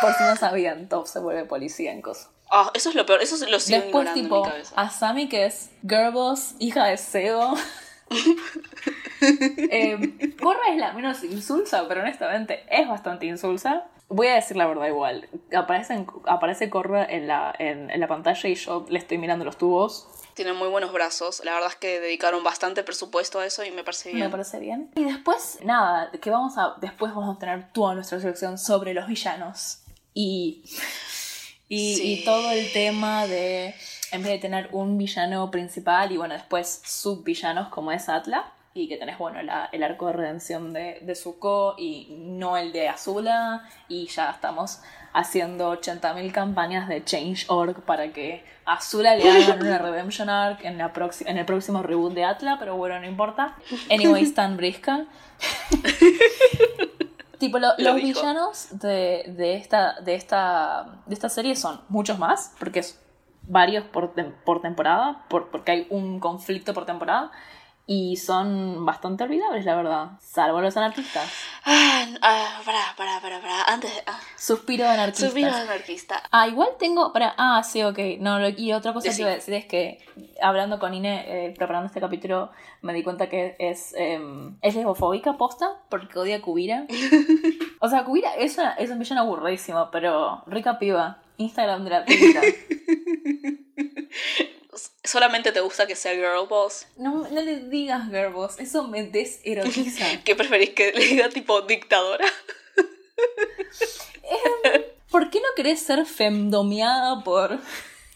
Por si no sabían, Toff se vuelve policía en cosa. Ah, eso es lo peor. Eso es lo sigo Después, tipo, en mi cabeza. Asami, que es Girlboss, hija de Seo. eh, es la menos insulsa, pero honestamente es bastante insulsa. Voy a decir la verdad igual. Aparece, aparece Korra en la, en, en la pantalla y yo le estoy mirando los tubos. Tiene muy buenos brazos. La verdad es que dedicaron bastante presupuesto a eso y me parece bien. Me parece bien. Y después, nada, que vamos a. Después vamos a tener toda nuestra sección sobre los villanos. Y. Y, Sí. y todo el tema de. En vez de tener un villano principal y bueno, después subvillanos como es Atla. Y que tenés, bueno, la- el arco de redención de, de Zuko y no el de Azula. Y ya estamos haciendo 80.000 campañas de Change.org para que Azula le hagan una Redemption Arc en, la en el próximo reboot de Atla, pero bueno, no importa. Anyway, Stan Briska. tipo, lo- Lo los dijo. villanos de, de, esta, de, esta, de esta serie son muchos más, porque es varios por, tem- por temporada, por, porque hay un conflicto por temporada. Y son bastante olvidables, la verdad. Salvo los anarquistas. Ah, ah, pará, pará, pará, pará. Antes de... Ah, Suspiro de anarquistas. Suspiro anarquista. Ah, igual tengo. Para, ah, sí, ok. No, lo- y otra cosa que Decí. iba a decir es que hablando con Ine, eh, preparando este capítulo, me di cuenta que es, eh, es lesbofóbica posta porque odia a Kubira. o sea, Kubira es, una, es un villano aburridísimo, pero rica piba. Instagram de la Kubira. Solamente te gusta que sea girl boss. No, no le digas girlboss, eso me deserotiza. ¿Qué preferís que le diga tipo dictadora? ¿Por qué no querés ser femdomeada por,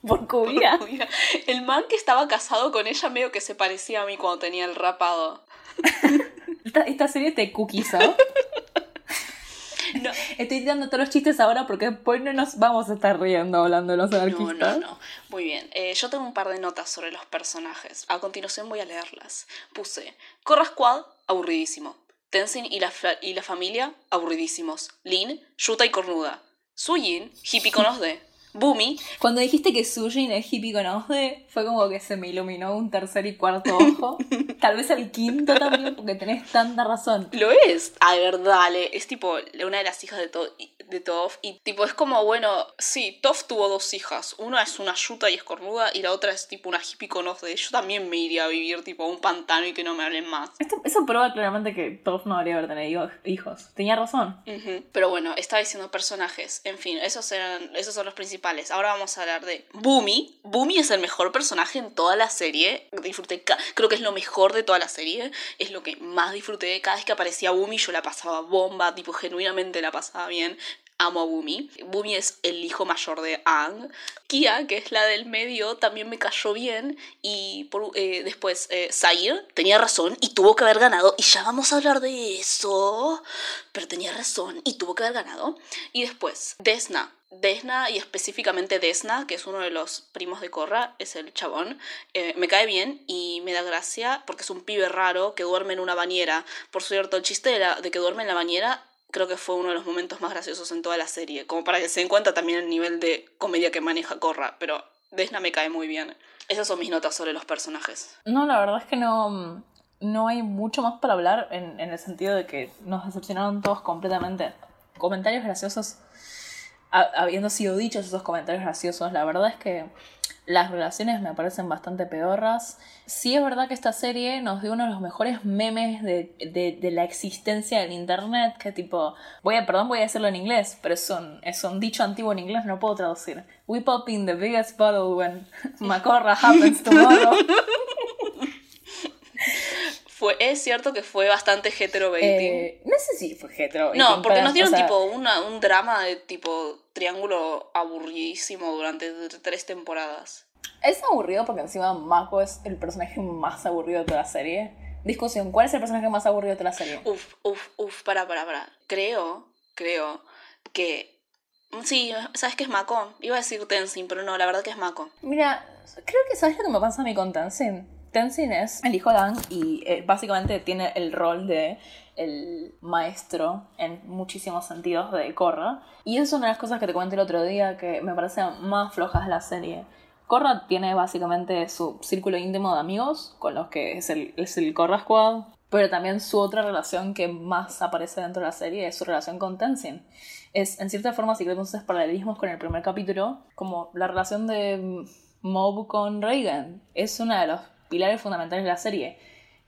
por Kubira? El man que estaba casado con ella medio que se parecía a mí cuando tenía el rapado. Esta, esta serie te cookizó. No, Estoy tirando todos los chistes ahora porque después no nos vamos a estar riendo hablando de los no, anarquistas. no, no. Muy bien. Eh, yo tengo un par de notas sobre los personajes. A continuación voy a leerlas. Puse Korra Squad, aburridísimo. Tenzin y la, y la familia, aburridísimos. Lin, Yuta y cornuda. Suyin, hippie con os de. Bumi, Cuando dijiste que Sujin es hippie con Osde, fue como que se me iluminó un tercer y cuarto ojo. Tal vez el quinto también, porque tenés tanta razón. Lo es. A ver, dale. Es tipo una de las hijas de, To- de Toph. Y tipo, es como, bueno, sí, Toph tuvo dos hijas. Una es una yuta y escornuda. Y la otra es tipo una hippie con de. Yo también me iría a vivir tipo a un pantano y que no me hablen más. Esto, eso prueba claramente que Toph no debería haber tenido hijos. Tenía razón. Pero bueno, estaba diciendo personajes. En fin, esos eran, esos son los principales. Ahora vamos a hablar de Bumi. Bumi es el mejor personaje en toda la serie. Disfruté, creo que es lo mejor de toda la serie. Es lo que más disfruté. Cada vez que aparecía Bumi, yo la pasaba bomba, tipo, genuinamente la pasaba bien. Amo a Bumi. Bumi es el hijo mayor de Aang. Kia, que es la del medio, también me cayó bien. Y eh, después, eh, tenía razón y tuvo que haber ganado. Y ya vamos a hablar de eso. Pero tenía razón y tuvo que haber ganado. Y después, Desna. Desna y específicamente Desna, que es uno de los primos de Korra, es el chabón, eh, me cae bien y me da gracia porque es un pibe raro que duerme en una bañera. Por cierto, el chiste de que duerme en la bañera creo que fue uno de los momentos más graciosos en toda la serie. Como para que se den cuenta también el nivel de comedia que maneja Korra. Pero Desna me cae muy bien. Esas son mis notas sobre los personajes. No, la verdad es que no, no hay mucho más para hablar en, en el sentido de que nos decepcionaron todos completamente. Comentarios graciosos, habiendo sido dichos esos comentarios graciosos, la verdad es que las relaciones me parecen bastante peorras. Sí es verdad que esta serie nos dio uno de los mejores memes de, de, de, la existencia del internet, que tipo, voy a, perdón, voy a decirlo en inglés, pero es un, es un dicho antiguo en inglés, no puedo traducir. We pop in the biggest bottle when Macorra happens tomorrow. Fue, es cierto que fue bastante hetero eh, no sé si fue hetero No, porque nos dieron tipo una, un drama de tipo triángulo aburridísimo durante tres temporadas. Es aburrido porque encima Mako es el personaje más aburrido de toda la serie. Discusión, ¿cuál es el personaje más aburrido de toda la serie? Uf, uf, uf, para, para, para. Creo, creo que... Sí, ¿sabes qué es Mako? Iba a decir Tenzin, pero no, la verdad que es Mako. Mira, creo que ¿sabes lo que me pasa a mí con Tenzin? Tenzin es el hijo de Ang y eh, básicamente tiene el rol de el maestro en muchísimos sentidos de Korra. Y es una de las cosas que te comenté el otro día que me parecen más flojas de la serie. Korra tiene básicamente su círculo íntimo de amigos, con los que es el, es el Korra Squad, pero también su otra relación que más aparece dentro de la serie es su relación con Tenzin. Es, en cierta forma, si queremos paralelismos con el primer capítulo, como la relación de Mob con Reagan. Es una de los pilares fundamentales de la serie.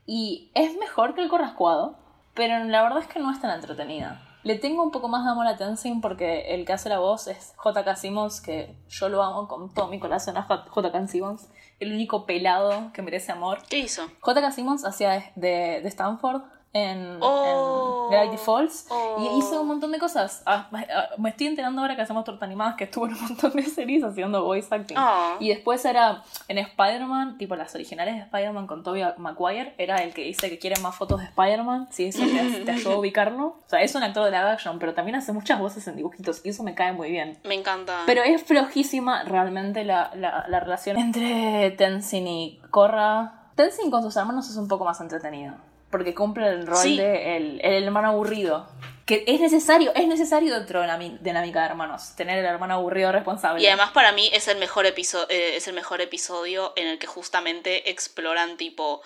Y es mejor que el Corrascuado, pero la verdad es que no es tan entretenida. Le tengo un poco más de amor a Tenzin porque el que hace la voz es J.K. Simmons, que yo lo amo con todo mi corazón a J.K. Simmons. El único pelado que merece amor. ¿Qué hizo? J.K. Simmons hacía de, de Stanford en, oh, Gravity Falls y oh. hizo un montón de cosas. Ah, ah, me estoy enterando ahora que hacemos torta animadas que estuvo en un montón de series haciendo voice acting. Oh. Y después era en Spider-Man, tipo las originales de Spider-Man con Tobey Maguire, era el que dice que quiere más fotos de Spider-Man. Si eso te, te ayudó a ubicarlo. O sea, es un actor de la action, pero también hace muchas voces en dibujitos y eso me cae muy bien. Me encanta. Pero es flojísima realmente la, la, la relación entre Tenzin y Korra. Tenzin con sus hermanos es un poco más entretenido porque cumple el rol de el, el, hermano aburrido. Que es necesario, es necesario dentro de la dinámica de hermanos, tener el hermano aburrido responsable. Y además para mí es el mejor episodio, eh, es el mejor episodio en el que justamente exploran tipo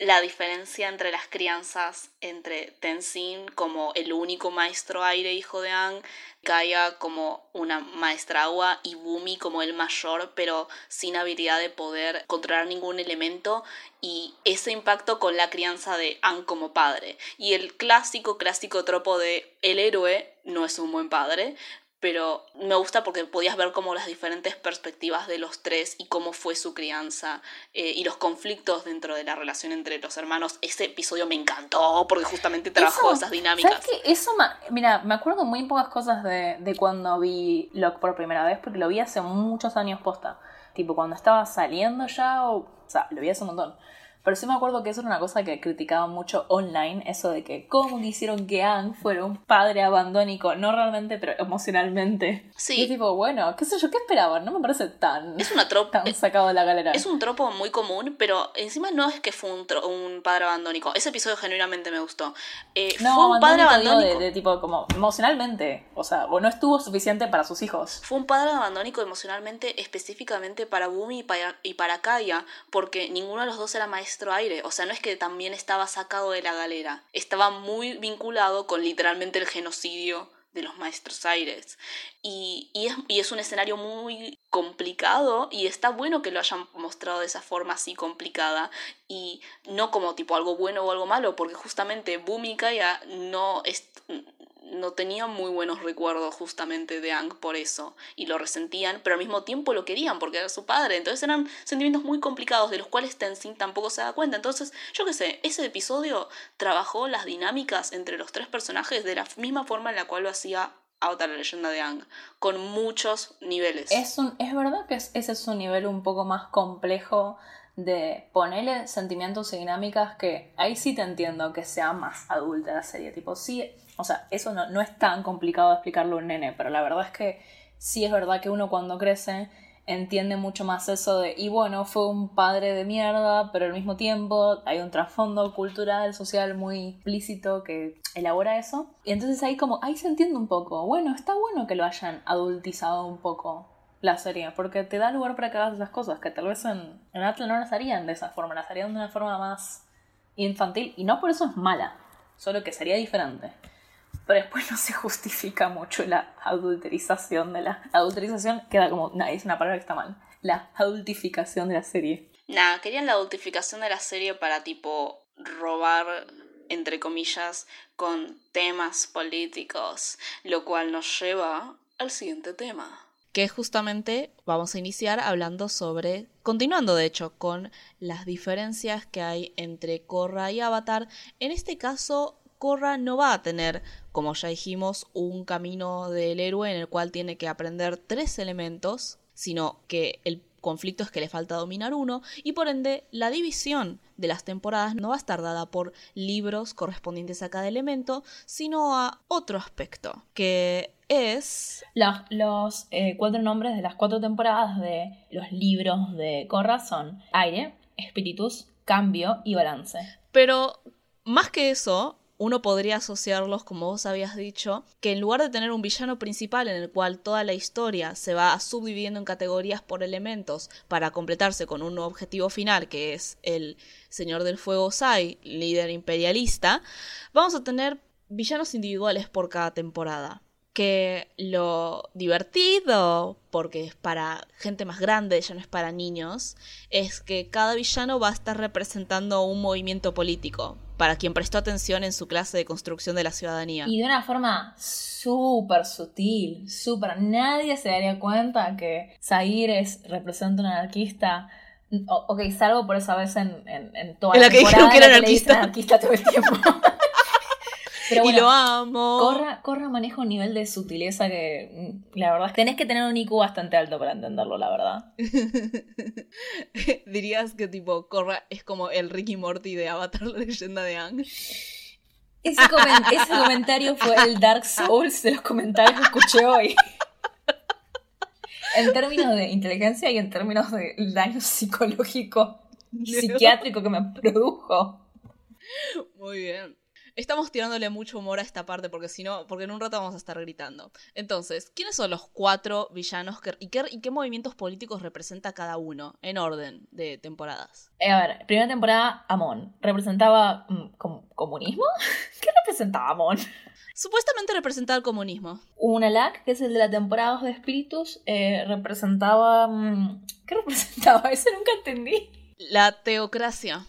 la diferencia entre las crianzas entre Tenzin como el único maestro aire hijo de Ang, Gaia como una maestra agua y Bumi como el mayor pero sin habilidad de poder controlar ningún elemento y ese impacto con la crianza de Ang como padre. Y el clásico clásico tropo de el héroe no es un buen padre pero me gusta porque podías ver como las diferentes perspectivas de los tres y cómo fue su crianza eh, y los conflictos dentro de la relación entre los hermanos. Ese episodio me encantó porque justamente trabajó esas dinámicas. ¿sabes qué? Eso, mira, me acuerdo muy pocas cosas de, de cuando vi Locke por primera vez porque lo vi hace muchos años posta. Tipo, cuando estaba saliendo ya, o, o sea, lo vi hace un montón. Pero sí me acuerdo que eso era una cosa que criticaban mucho online, eso de que cómo hicieron que Ang fuera un padre abandónico, no realmente, pero emocionalmente. Sí. Y tipo, bueno, qué sé yo, ¿qué esperaban? No me parece tan, es una tropa, tan sacado de la galera. Es un tropo muy común, pero encima no es que fue un, un padre abandónico. Ese episodio genuinamente me gustó. Eh, no, fue un padre abandónico. De, de, tipo, como emocionalmente, o sea, o no estuvo suficiente para sus hijos. Fue un padre abandónico emocionalmente, específicamente para Bumi y para, y para Kaya, porque ninguno de los dos era maestro aire. O sea, no es que también estaba sacado de la galera. Estaba muy vinculado con literalmente el genocidio de los maestros aires. Y, es, un escenario muy complicado y está bueno que lo hayan mostrado de esa forma así complicada y no como tipo algo bueno o algo malo, porque justamente Boom y Kaya no, es, no tenían muy buenos recuerdos justamente de Ang por eso y lo resentían, pero al mismo tiempo lo querían porque era su padre. Entonces eran sentimientos muy complicados de los cuales Tenzin tampoco se da cuenta. Entonces, yo qué sé, ese episodio trabajó las dinámicas entre los tres personajes de la misma forma en la cual lo hacía Avatar la leyenda de Ang, con muchos niveles. Es, un, es verdad que ese es un nivel un poco más complejo de ponerle sentimientos y dinámicas que ahí sí te entiendo que sea más adulta la serie. Tipo, sí, o sea, eso no, es tan complicado de explicarlo a un nene, pero la verdad es que sí es verdad que uno cuando crece entiende mucho más eso de, y bueno, fue un padre de mierda, pero al mismo tiempo hay un trasfondo cultural, social muy explícito que elabora eso. Y entonces ahí como, ahí se entiende un poco, bueno, está bueno que lo hayan adultizado un poco la serie, porque te da lugar para que hagas esas cosas que tal vez en, en Atlas no las harían de esa forma, las harían de una forma más infantil, y no por eso es mala, solo que sería diferente pero después no se justifica mucho la adulterización de la... Adulterización queda como... Nah, es una palabra que está mal. La adultificación de la serie. Nah, querían la adultificación de la serie para tipo robar entre comillas, con temas políticos, lo cual nos lleva al siguiente tema. Que justamente vamos a iniciar hablando sobre, continuando de hecho, con las diferencias que hay entre Korra y Avatar. En este caso, Korra no va a tener, como ya dijimos, un camino del héroe en el cual tiene que aprender tres elementos, sino que el conflicto es que le falta dominar uno y por ende la división de las temporadas no va a estar dada por libros correspondientes a cada elemento, sino a otro aspecto, que es... Los, eh, cuatro nombres de las cuatro temporadas de los libros de Korra son aire, espíritus, cambio y balance. Pero más que eso, uno podría asociarlos, como vos habías dicho, que en lugar de tener un villano principal en el cual toda la historia se va subdividiendo en categorías por elementos para completarse con un objetivo final, que es el Señor del Fuego Sai, líder imperialista, vamos a tener villanos individuales por cada temporada que lo divertido, porque es para gente más grande, ya no es para niños, es que cada villano va a estar representando un movimiento político, para quien prestó atención en su clase de construcción de la ciudadanía. Y de una forma súper sutil, súper... Nadie se daría cuenta que Zaire representa un anarquista. ok, salvo por esa vez en, en, en toda la, la que dijeron que era anarquista. anarquista todo el tiempo. y lo amo. Corra, Corra maneja un nivel de sutileza que mm, la verdad es que tenés que tener un IQ bastante alto para entenderlo, la verdad. Dirías que tipo Corra es como el Ricky Morty de Avatar, la leyenda de Ang. Ese, comentario fue el Dark Souls de los comentarios que escuché hoy. en términos de inteligencia y en términos de daño psicológico psiquiátrico que me produjo. Muy bien. Estamos tirándole mucho humor a esta parte porque si no, porque en un rato vamos a estar gritando. Entonces, ¿quiénes son los cuatro villanos que, y, qué, movimientos políticos representa cada uno en orden de temporadas? Eh, a ver, primera temporada, Amon. ¿Representaba mm, comunismo? ¿Qué representaba Amon? Supuestamente representaba el comunismo. Unalak, que es el de la temporada de espíritus, eh, representaba... Mm, ¿Qué representaba? Eso nunca entendí. La teocracia.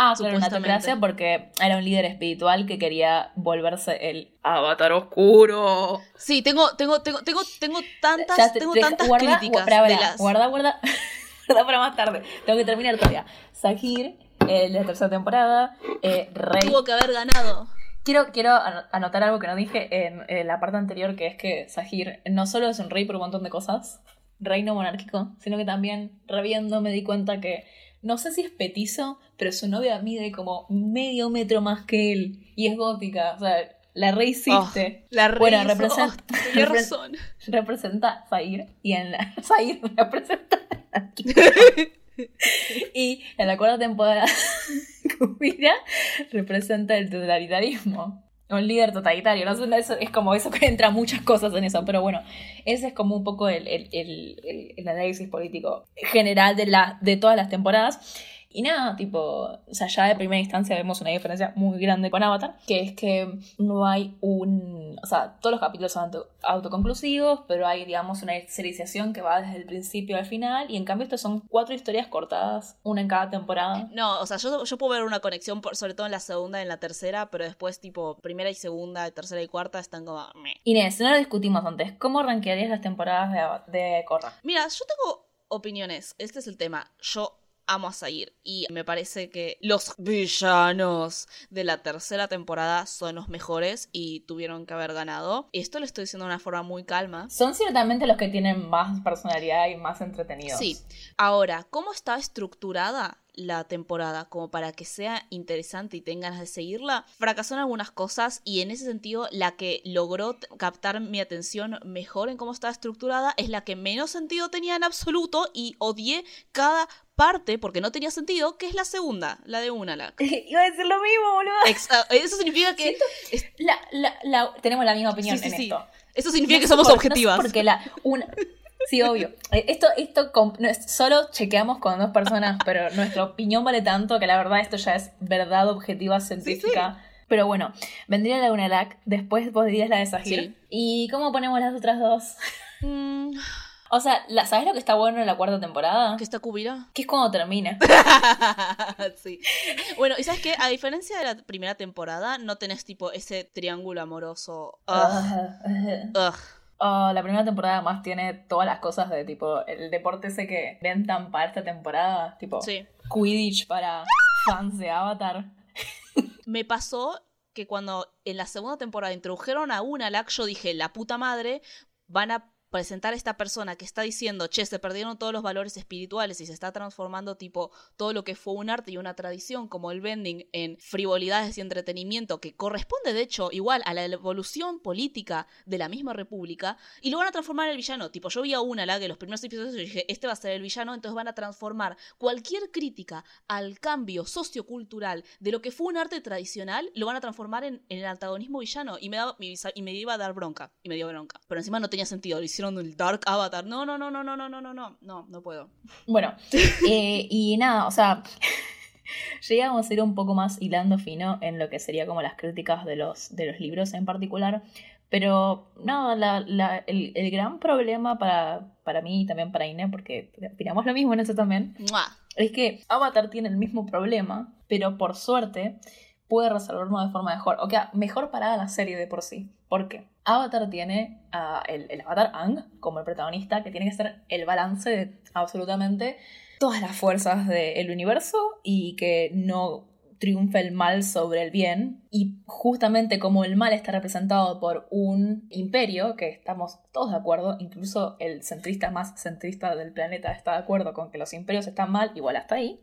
Ah, claro, una teocracia porque era un líder espiritual que quería volverse el avatar oscuro. Sí, tengo, tengo, tengo, tengo, tengo tantas, tengo tantas críticas de las... Guarda, guarda, guarda para más tarde. Tengo que terminar todavía. Sahir, el de la tercera temporada, eh, Rey. Tuvo que haber ganado. Quiero, quiero anotar algo que no dije en, en la parte anterior, que es que Sahir no solo es un rey por un montón de cosas, reino monárquico, sino que también, reviendo, me di cuenta que no sé si es petizo, pero su novia mide como medio metro más que él. Y es gótica. O sea, la re hiciste. Oh, la re bueno, representa, oh, razón. representa Zair. Y en la. Zair representa. y en la cuarta temporada, Kubira representa el totalitarismo un líder totalitario, ¿no? Eso, es como eso que entra muchas cosas en eso, pero bueno, ese es como un poco el, el, el, el análisis político general de, la, de todas las temporadas. Y nada, tipo, o sea, ya de primera instancia vemos una diferencia muy grande con Avatar, que es que no hay un, o sea, todos los capítulos son autoconclusivos, pero hay, digamos, una serialización que va desde el principio al final, y en cambio estos son cuatro historias cortadas, una en cada temporada. No, o sea, yo, yo puedo ver una conexión, sobre todo en la segunda y en la tercera, pero después, tipo, primera y segunda, tercera y cuarta están como... Inés, no lo discutimos antes, ¿cómo rankearías las temporadas de, de Korra? Mira, yo tengo opiniones, este es el tema. Yo amo a Sair. Y me parece que los villanos de la tercera temporada son los mejores y tuvieron que haber ganado. Esto lo estoy diciendo de una forma muy calma. Son ciertamente los que tienen más personalidad y más entretenidos. Sí. Ahora, ¿cómo está estructurada la temporada como para que sea interesante y tengan ganas de seguirla, fracasó en algunas cosas y en ese sentido la que logró captar mi atención mejor en cómo estaba estructurada es la que menos sentido tenía en absoluto y odié cada parte, porque no tenía sentido, que es la segunda, la de Unalak. Iba a decir lo mismo, boludo. Eso significa que... tenemos la misma opinión en esto. Eso significa que somos objetivas. porque la... Una, Sí, obvio. Eh, esto, esto solo chequeamos con dos personas, pero nuestra opinión vale tanto que la verdad esto ya es verdad objetiva científica. Pero bueno, vendría la de después vos dirías la de Sahir. ¿Y cómo ponemos las otras dos? Mm. O sea, ¿sabes lo que está bueno en la cuarta temporada? ¿Que está cubira? Que es cuando termina. sí. Bueno, y sabes qué? A diferencia de la primera temporada, no tenés tipo ese triángulo amoroso. Ugh. Oh, la primera temporada más tiene todas las cosas de tipo el deporte ese que ventan para esta temporada, tipo Quidditch para fans de Avatar. Me pasó que cuando en la segunda temporada introdujeron a Unalak, yo dije, la puta madre, van a presentar a esta persona que está diciendo, che, se perdieron todos los valores espirituales y se está transformando tipo todo lo que fue un arte y una tradición como el vending en frivolidades y entretenimiento que corresponde de hecho igual a la evolución política de la misma república y lo van a transformar en el villano. Tipo, yo vi a una la que los primeros episodios y dije, este va a ser el villano, entonces van a transformar cualquier crítica al cambio sociocultural de lo que fue un arte tradicional, lo van a transformar en, el antagonismo villano y me, da, y me iba a dar bronca y me dio bronca. Pero encima no tenía sentido, el Dark Avatar. No, no, no, no, no, no, no, no, no, no, no puedo. Bueno, eh, y nada, o sea, llegamos a ir un poco más hilando fino en lo que sería como las críticas de los, de los libros en particular. Pero no, la, el, gran problema para, para mí y también para Ine, porque opinamos lo mismo en eso también, es que Avatar tiene el mismo problema, pero por suerte puede resolverlo de forma mejor. O sea, mejor parada la serie de por sí. ¿Por qué? Avatar tiene el, avatar Ang como el protagonista, que tiene que ser el balance de absolutamente todas las fuerzas del universo y que no triunfe el mal sobre el bien. Y justamente como el mal está representado por un imperio, que estamos todos de acuerdo, incluso el centrista más centrista del planeta está de acuerdo con que los imperios están mal, igual hasta ahí.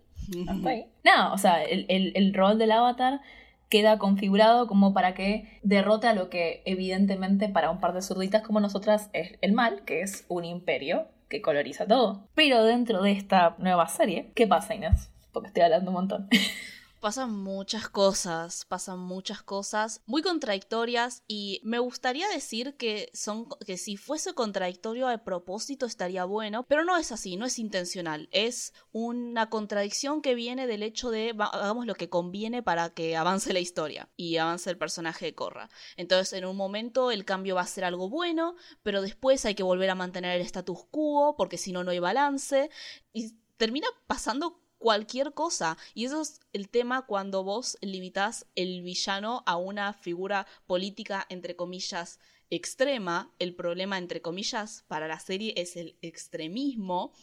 Hasta ahí. No, o sea, el, el rol del avatar queda configurado como para que derrote a lo que evidentemente para un par de zurditas como nosotras es el mal, que es un imperio que coloriza todo. Pero dentro de esta nueva serie, ¿qué pasa Inés? Porque estoy hablando un montón. pasan muchas cosas, pasan muchas cosas muy contradictorias y me gustaría decir que son que si fuese contradictorio a propósito estaría bueno, pero no es así, no es intencional, es una contradicción que viene del hecho de hagamos lo que conviene para que avance la historia y avance el personaje de Corra. Entonces, en un momento el cambio va a ser algo bueno, pero después hay que volver a mantener el status quo porque si no no hay balance y termina pasando cualquier cosa. Y eso es el tema cuando vos limitas el villano a una figura política, entre comillas, extrema. El problema, entre comillas, para la serie es el extremismo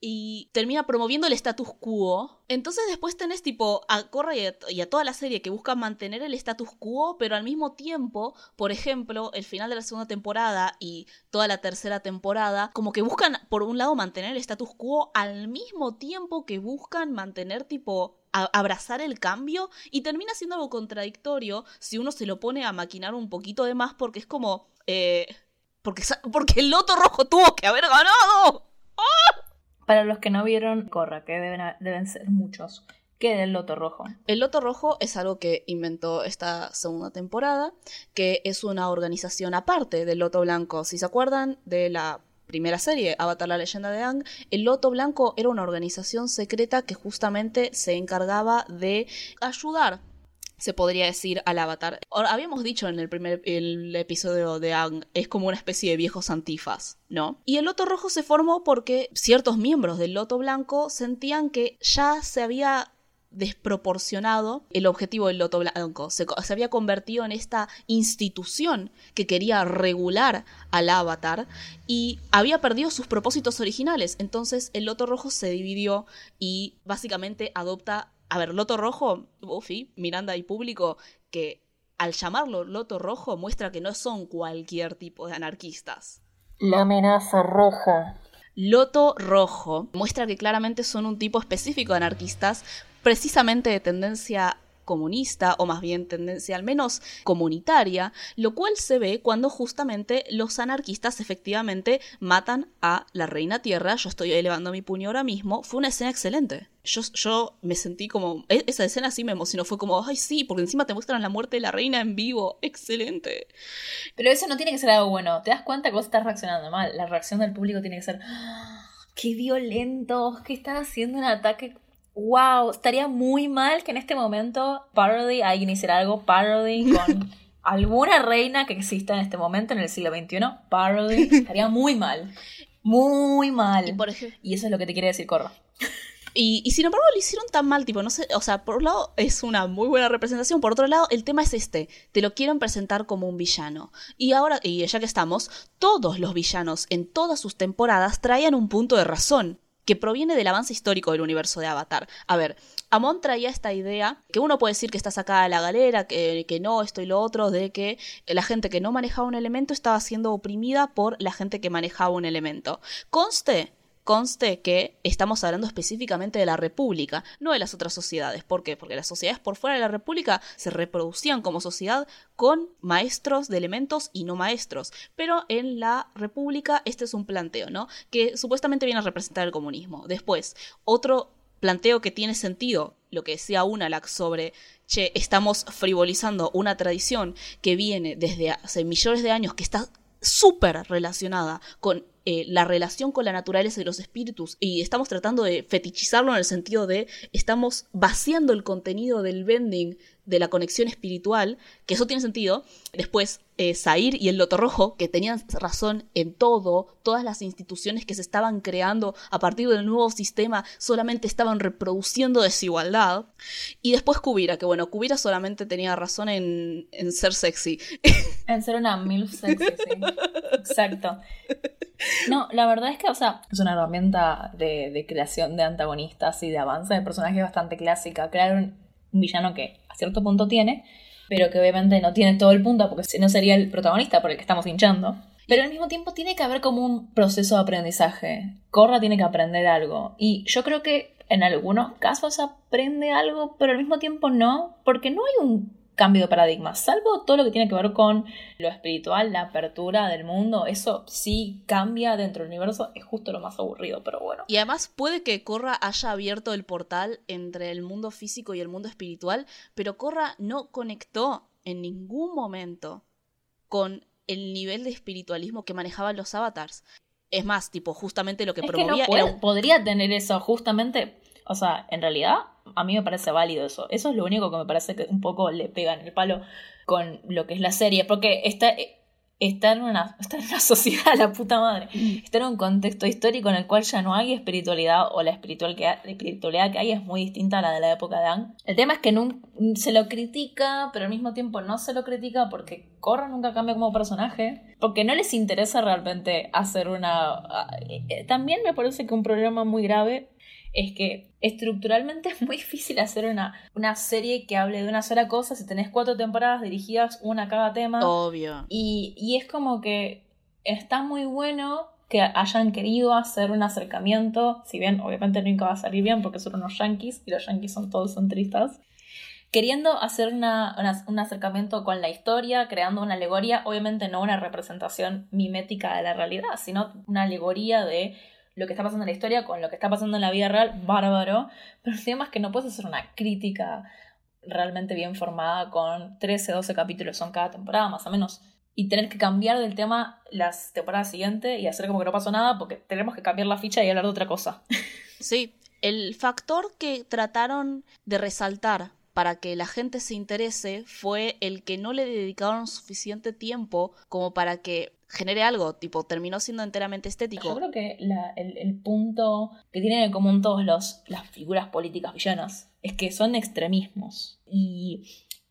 y termina promoviendo el status quo. Entonces después tenés tipo a Corra y a, toda la serie que buscan mantener el status quo, pero al mismo tiempo, por ejemplo, el final de la segunda temporada y toda la tercera temporada, como que buscan por un lado mantener el status quo al mismo tiempo que buscan mantener tipo abrazar el cambio y termina siendo algo contradictorio si uno se lo pone a maquinar un poquito de más porque es como... Eh, porque, porque el loto rojo tuvo que haber ganado. ¡Ah! Para los que no vieron Corra, que deben, deben ser muchos, ¿qué es el Loto Rojo? El Loto Rojo es algo que inventó esta segunda temporada, que es una organización aparte del Loto Blanco. Si se acuerdan de la primera serie, Avatar la leyenda de Ang, el Loto Blanco era una organización secreta que justamente se encargaba de ayudar se podría decir al avatar. habíamos dicho en el primer el episodio de Ang, es como una especie de viejos antifas, ¿no? Y el Loto Rojo se formó porque ciertos miembros del Loto Blanco sentían que ya se había desproporcionado el objetivo del Loto Blanco. Se, se, había convertido en esta institución que quería regular al avatar y había perdido sus propósitos originales. Entonces el Loto Rojo se dividió y básicamente adopta a ver, Loto Rojo, Buffy, Miranda y público, que al llamarlo Loto Rojo muestra que no son cualquier tipo de anarquistas. La amenaza roja. Loto Rojo muestra que claramente son un tipo específico de anarquistas, precisamente de tendencia comunista o más bien tendencia al menos comunitaria, lo cual se ve cuando justamente los anarquistas efectivamente matan a la reina tierra, yo estoy elevando mi puño ahora mismo, fue una escena excelente. Yo, me sentí como, e, esa escena sí me emocionó, fue como, ay sí, porque encima te muestran la muerte de la reina en vivo, excelente. Pero eso no tiene que ser algo bueno, te das cuenta que vos estás reaccionando mal, la reacción del público tiene que ser, ¡Ah! qué violentos, que están haciendo un ataque wow, estaría muy mal que en este momento parody, alguien hiciera algo parody con alguna reina que exista en este momento en el siglo XXI, parody, estaría muy mal. Muy mal. Y, eso es lo que te quiere decir Corra. Y, y, sin embargo lo hicieron tan mal, tipo, no sé, o sea, por un lado es una muy buena representación, por otro lado el tema es este, te lo quieren presentar como un villano. Y ahora, y ya que estamos, todos los villanos en todas sus temporadas traían un punto de razón que proviene del avance histórico del universo de Avatar. A ver, Amon traía esta idea, que uno puede decir que está sacada de la galera, que, que, no, esto y lo otro, de que la gente que no manejaba un elemento estaba siendo oprimida por la gente que manejaba un elemento. Conste conste que estamos hablando específicamente de la República, no de las otras sociedades. ¿Por qué? Porque las sociedades por fuera de la República se reproducían como sociedad con maestros de elementos y no maestros. Pero en la República este es un planteo, ¿no? Que supuestamente viene a representar el comunismo. Después, otro planteo que tiene sentido, lo que decía Unalak sobre, che, estamos frivolizando una tradición que viene desde hace millones de años, que está súper relacionada con eh, la relación con la naturaleza y los espíritus y estamos tratando de fetichizarlo en el sentido de estamos vaciando el contenido del bending de la conexión espiritual, que eso tiene sentido. Después, eh, y el Loto Rojo, que tenían razón en todo, todas las instituciones que se estaban creando a partir del nuevo sistema solamente estaban reproduciendo desigualdad. Y después Kubira, que bueno, Kubira solamente tenía razón en, en ser sexy. En ser una MILF sexy, sí. Exacto. No, la verdad es que, o sea, es una herramienta de, creación de antagonistas y de avance de personajes bastante clásica. Crear un, villano que a cierto punto tiene, pero que obviamente no tiene todo el punto porque si no sería el protagonista por el que estamos hinchando. Pero al mismo tiempo tiene que haber como un proceso de aprendizaje. Corra tiene que aprender algo. Y yo creo que en algunos casos aprende algo, pero al mismo tiempo no, porque no hay un cambio de paradigma, salvo todo lo que tiene que ver con lo espiritual, la apertura del mundo, eso sí cambia dentro del universo, es justo lo más aburrido, pero bueno. Y además puede que Corra haya abierto el portal entre el mundo físico y el mundo espiritual, pero Corra no conectó en ningún momento con el nivel de espiritualismo que manejaban los avatars. Es más, tipo, justamente lo que promovía Podría tener eso, justamente o sea, en realidad a mí me parece válido eso. Eso es lo único que me parece que un poco le pega en el palo con lo que es la serie, porque está, está, en, una, está en una sociedad, la puta madre, mm. está en un contexto histórico en el cual ya no hay espiritualidad o la, espiritual que la espiritualidad que hay es muy distinta a la de la época de Anne. El tema es que no, se lo critica, pero al mismo tiempo no se lo critica porque Korra nunca cambia como personaje, porque no les interesa realmente hacer una... Eh, eh, también me parece que un problema muy grave es que estructuralmente es muy difícil hacer una, una serie que hable de una sola cosa si tenés cuatro temporadas dirigidas una a cada tema. Obvio. Y, y es como que está muy bueno que hayan querido hacer un acercamiento, si bien obviamente nunca va a salir bien porque son unos yankees y los yankees son todos centristas, queriendo hacer una, un acercamiento con la historia, creando una alegoría, obviamente no una representación mimética de la realidad, sino una alegoría de lo que está pasando en la historia con lo que está pasando en la vida real, bárbaro. Pero el tema es que no puedes hacer una crítica realmente bien formada con 13, 12 capítulos son cada temporada, más o menos. Y tener que cambiar del tema las temporadas siguientes y hacer como que no pasó nada porque tenemos que cambiar la ficha y hablar de otra cosa. Sí, el factor que trataron de resaltar para que la gente se interese fue el que no le dedicaron suficiente tiempo como para que genere algo, tipo, terminó siendo enteramente estético. Yo creo que el, punto que tienen en común todas las figuras políticas villanas es que son extremismos. Y,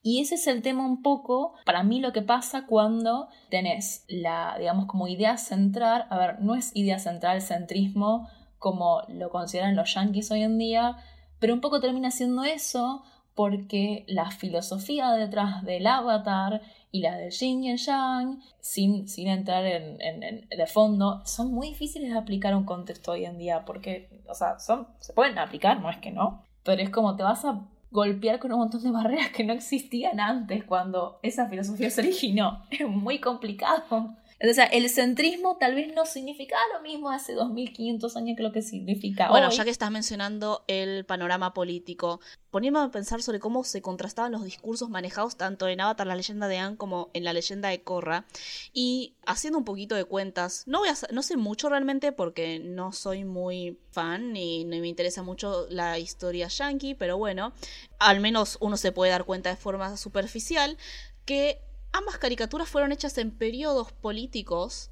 y ese es el tema un poco, para mí, lo que pasa cuando tenés la, digamos, como idea central, a ver, no es idea central, centrismo, como lo consideran los yankees hoy en día, pero un poco termina siendo eso porque la filosofía detrás del avatar y las del yin y el yang, sin, sin entrar en, en, de fondo, son muy difíciles de aplicar a un contexto hoy en día, porque, o sea, son, se pueden aplicar, no es que no, pero es como te vas a golpear con un montón de barreras que no existían antes cuando esa filosofía se originó. Es muy complicado. O sea, el centrismo tal vez no significaba lo mismo hace 2500 años que lo que significa bueno, ya que estás mencionando el panorama político, poniéndome a pensar sobre cómo se contrastaban los discursos manejados tanto en Avatar, la leyenda de Anne, como en la leyenda de Korra, y haciendo un poquito de cuentas, no, voy a, no sé mucho realmente porque no soy muy fan y no me interesa mucho la historia yankee, pero bueno, al menos uno se puede dar cuenta de forma superficial que ambas caricaturas fueron hechas en periodos políticos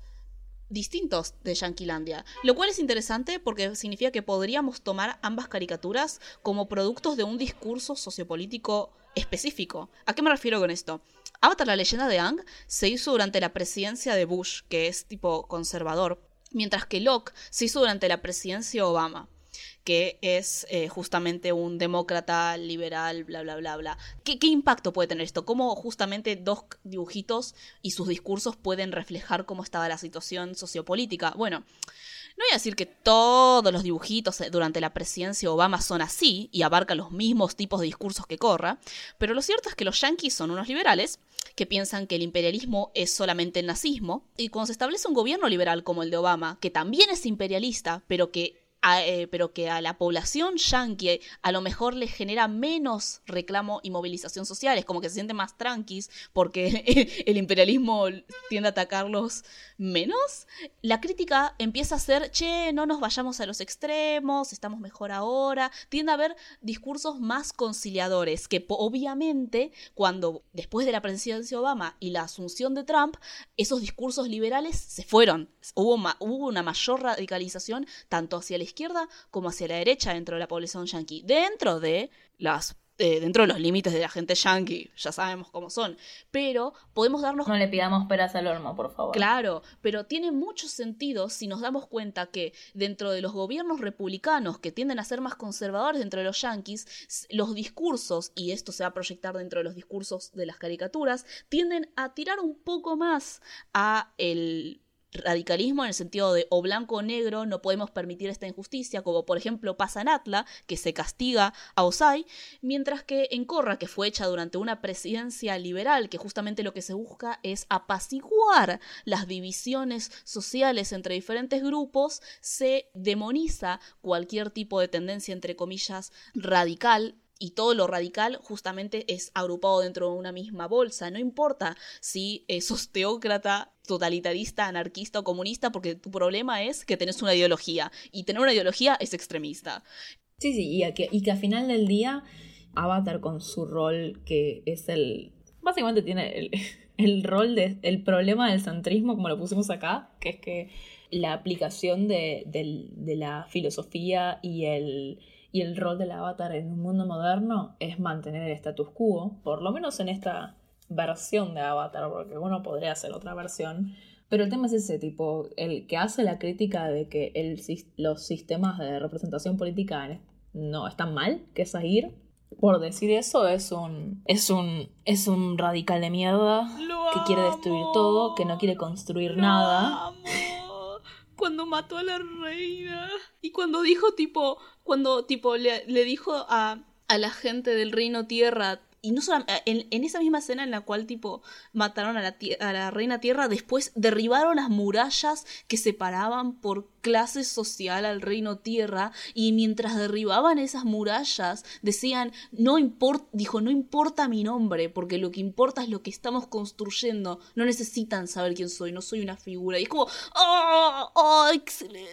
distintos de Yanquilandia, lo cual es interesante porque significa que podríamos tomar ambas caricaturas como productos de un discurso sociopolítico específico. ¿A qué me refiero con esto? Avatar la leyenda de Ang se hizo durante la presidencia de Bush, que es tipo conservador, mientras que Locke se hizo durante la presidencia de Obama que es eh, justamente un demócrata liberal, bla, bla, bla, bla. ¿Qué, ¿Qué, impacto puede tener esto? ¿Cómo justamente dos dibujitos y sus discursos pueden reflejar cómo estaba la situación sociopolítica? Bueno, no voy a decir que todos los dibujitos eh, durante la presidencia de Obama son así y abarcan los mismos tipos de discursos que Corra, pero lo cierto es que los yankees son unos liberales que piensan que el imperialismo es solamente el nazismo, y cuando se establece un gobierno liberal como el de Obama, que también es imperialista, pero que eh, pero que a la población yankee a lo mejor le genera menos reclamo y movilización social, es como que se siente más tranquis porque el, imperialismo tiende a atacarlos menos, la crítica empieza a ser, che, no nos vayamos a los extremos, estamos mejor ahora, tiende a haber discursos más conciliadores, que obviamente cuando después de la presidencia de Obama y la asunción de Trump, esos discursos liberales se fueron, hubo, hubo una mayor radicalización tanto hacia la izquierda izquierda como hacia la derecha dentro de la población yankee, dentro de las eh, dentro de los límites de la gente yankee, ya sabemos cómo son, pero podemos darnos... No le pidamos peras al horno, por favor. Claro, pero tiene mucho sentido si nos damos cuenta que dentro de los gobiernos republicanos que tienden a ser más conservadores dentro de los yankees, los discursos, y esto se va a proyectar dentro de los discursos de las caricaturas, tienden a tirar un poco más a el radicalismo en el sentido de o blanco o negro, no podemos permitir esta injusticia, como por ejemplo pasa en Atla, que se castiga a Osai, mientras que en Corra, que fue hecha durante una presidencia liberal, que justamente lo que se busca es apaciguar las divisiones sociales entre diferentes grupos, se demoniza cualquier tipo de tendencia, entre comillas, radical y todo lo radical justamente es agrupado dentro de una misma bolsa. No importa si sos teócrata, totalitarista, anarquista o comunista, porque tu problema es que tenés una ideología. Y tener una ideología es extremista. Sí, sí, y que, y que al final del día, Avatar con su rol, que es el. Básicamente tiene el, el rol de. el problema del centrismo, como lo pusimos acá, que es que la aplicación de, de la filosofía y el y el rol del avatar en un mundo moderno es mantener el status quo, por lo menos en esta versión de avatar, porque uno podría hacer otra versión. Pero el tema es ese tipo, el que hace la crítica de que el, los sistemas de representación política no están mal, que es ahí por decir eso, es un, es un, es un radical de mierda que quiere destruir todo, que no quiere construir nada cuando mató a la reina. Y cuando dijo tipo, cuando tipo le, le dijo a, a la gente del reino tierra, y no solo en, en, esa misma escena en la cual tipo mataron a la, a la reina tierra, después derribaron las murallas que separaban por clase social al reino tierra y mientras derribaban esas murallas decían no importa dijo no importa mi nombre porque lo que importa es lo que estamos construyendo. No necesitan saber quién soy no soy una figura y es como oh excelente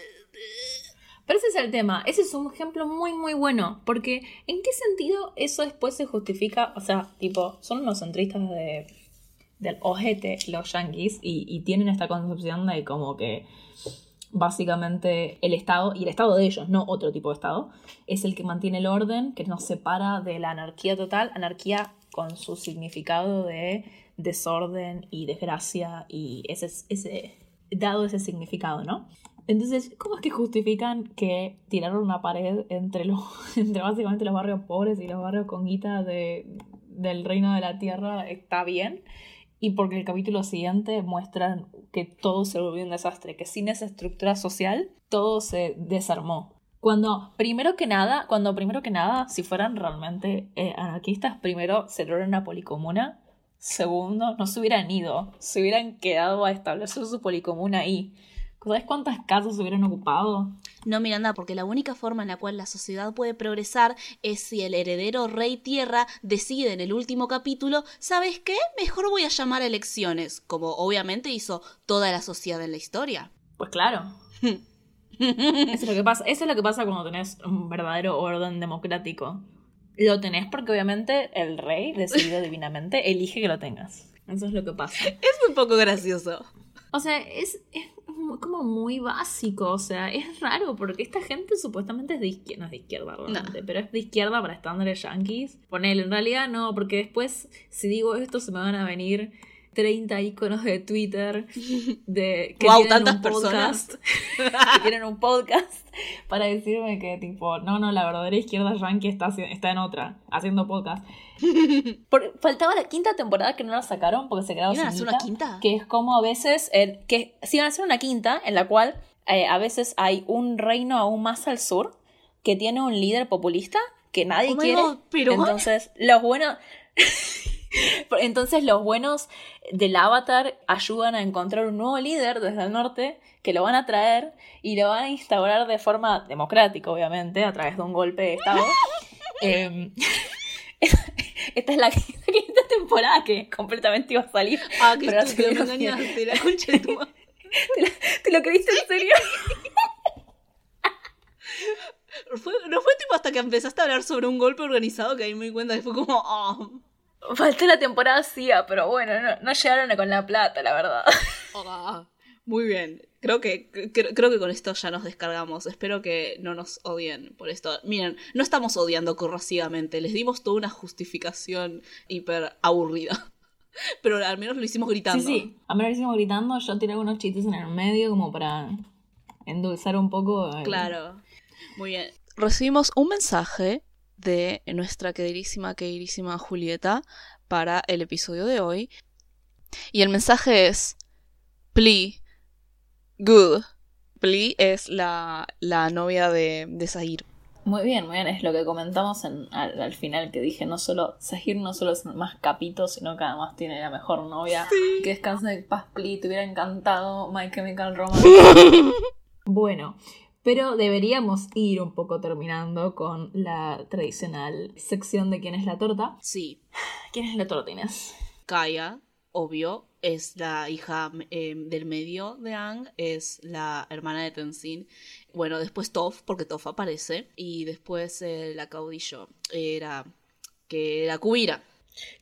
pero ese es el tema, ese es un ejemplo muy muy bueno, porque ¿en qué sentido eso después se justifica? O sea, tipo, son unos centristas de, del ojete los yankees y, tienen esta concepción de como que básicamente el Estado, y el Estado de ellos, no otro tipo de Estado, es el que mantiene el orden, que nos separa de la anarquía total, anarquía con su significado de desorden y desgracia y ese dado ese significado, ¿no? Entonces, ¿cómo es que justifican que tiraron una pared entre, los, entre básicamente los barrios pobres y los barrios con guita de, del reino de la tierra está bien? y porque el capítulo siguiente muestran que todo se volvió un desastre, que sin esa estructura social todo se desarmó. Cuando primero que nada, cuando primero que nada, si fueran realmente eh, anarquistas, primero logra una policomuna, segundo, no se hubieran ido, se hubieran quedado a establecer su policomuna ahí. ¿Sabes cuántas casas se hubieran ocupado? No, Miranda, porque la única forma en la cual la sociedad puede progresar es si el heredero rey tierra decide en el último capítulo, ¿sabes qué? Mejor voy a llamar a elecciones, como obviamente hizo toda la sociedad en la historia. Pues claro. Eso es lo que pasa. Eso es lo que pasa cuando tenés un verdadero orden democrático. Lo tenés porque obviamente el rey, decidido divinamente, elige que lo tengas. Eso es lo que pasa. Es un poco gracioso. O sea, es, es como muy básico. O sea, es raro porque esta gente supuestamente es de izquierda. No es de izquierda realmente, pero es de izquierda para estándares yankees. Ponele, en realidad no, porque después, si digo esto, se me van a venir 30 iconos de Twitter de que wow, tantas personas que tienen un podcast para decirme que tipo, no, no, la verdadera izquierda yankee está, está en otra, haciendo podcast. faltaba la quinta temporada que no la sacaron porque se quedaron sin hacer una quinta? Que es como a veces, que si van a hacer una quinta en la cual eh, a veces hay un reino aún más al sur que tiene un líder populista que nadie oh quiere. pero... Entonces, los buenos... Entonces los buenos del avatar ayudan a encontrar un nuevo líder desde el norte que lo van a traer y lo van a instaurar de forma democrática, obviamente, a través de un golpe de Estado. Em, esta es la quinta temporada que completamente iba a salir. Ah, que pero me engañaste, la concha de tu madre. ¿Te, lo, creíste en serio? no fue tipo hasta que empezaste a hablar sobre un golpe organizado que ahí me di cuenta que fue como... Ah. Falté la temporada CIA, pero bueno, no, llegaron con la plata, la verdad. Ah, muy bien. Creo que, creo que con esto ya nos descargamos. Espero que no nos odien por esto. Miren, no estamos odiando corrosivamente. Les dimos toda una justificación hiper aburrida. Pero al menos lo hicimos gritando. Sí, sí. Al menos lo hicimos gritando. Yo tiré algunos chistes en el medio como para endulzar un poco. Claro. Muy bien. Recibimos un mensaje de nuestra queridísima, queridísima Julieta para el episodio de hoy. Y el mensaje es, Pli, good. Pli es la, la novia de, de Zahir. Muy bien, muy bien, es lo que comentamos en, al, final que dije, no solo, Zahir no solo es más capito, sino que además tiene la mejor novia. Que descanse de paz, Pli, te hubiera encantado My Chemical Romance. bueno, pero deberíamos ir un poco terminando con la tradicional sección de quién es la torta. Sí. ¿Quién es la torta, Inés? Kaya, obvio, es la hija em, del medio de Ang, es la hermana de Tenzin. Bueno, después Toph, porque Toph aparece. Y después eh, la caudillo era que la Kubira.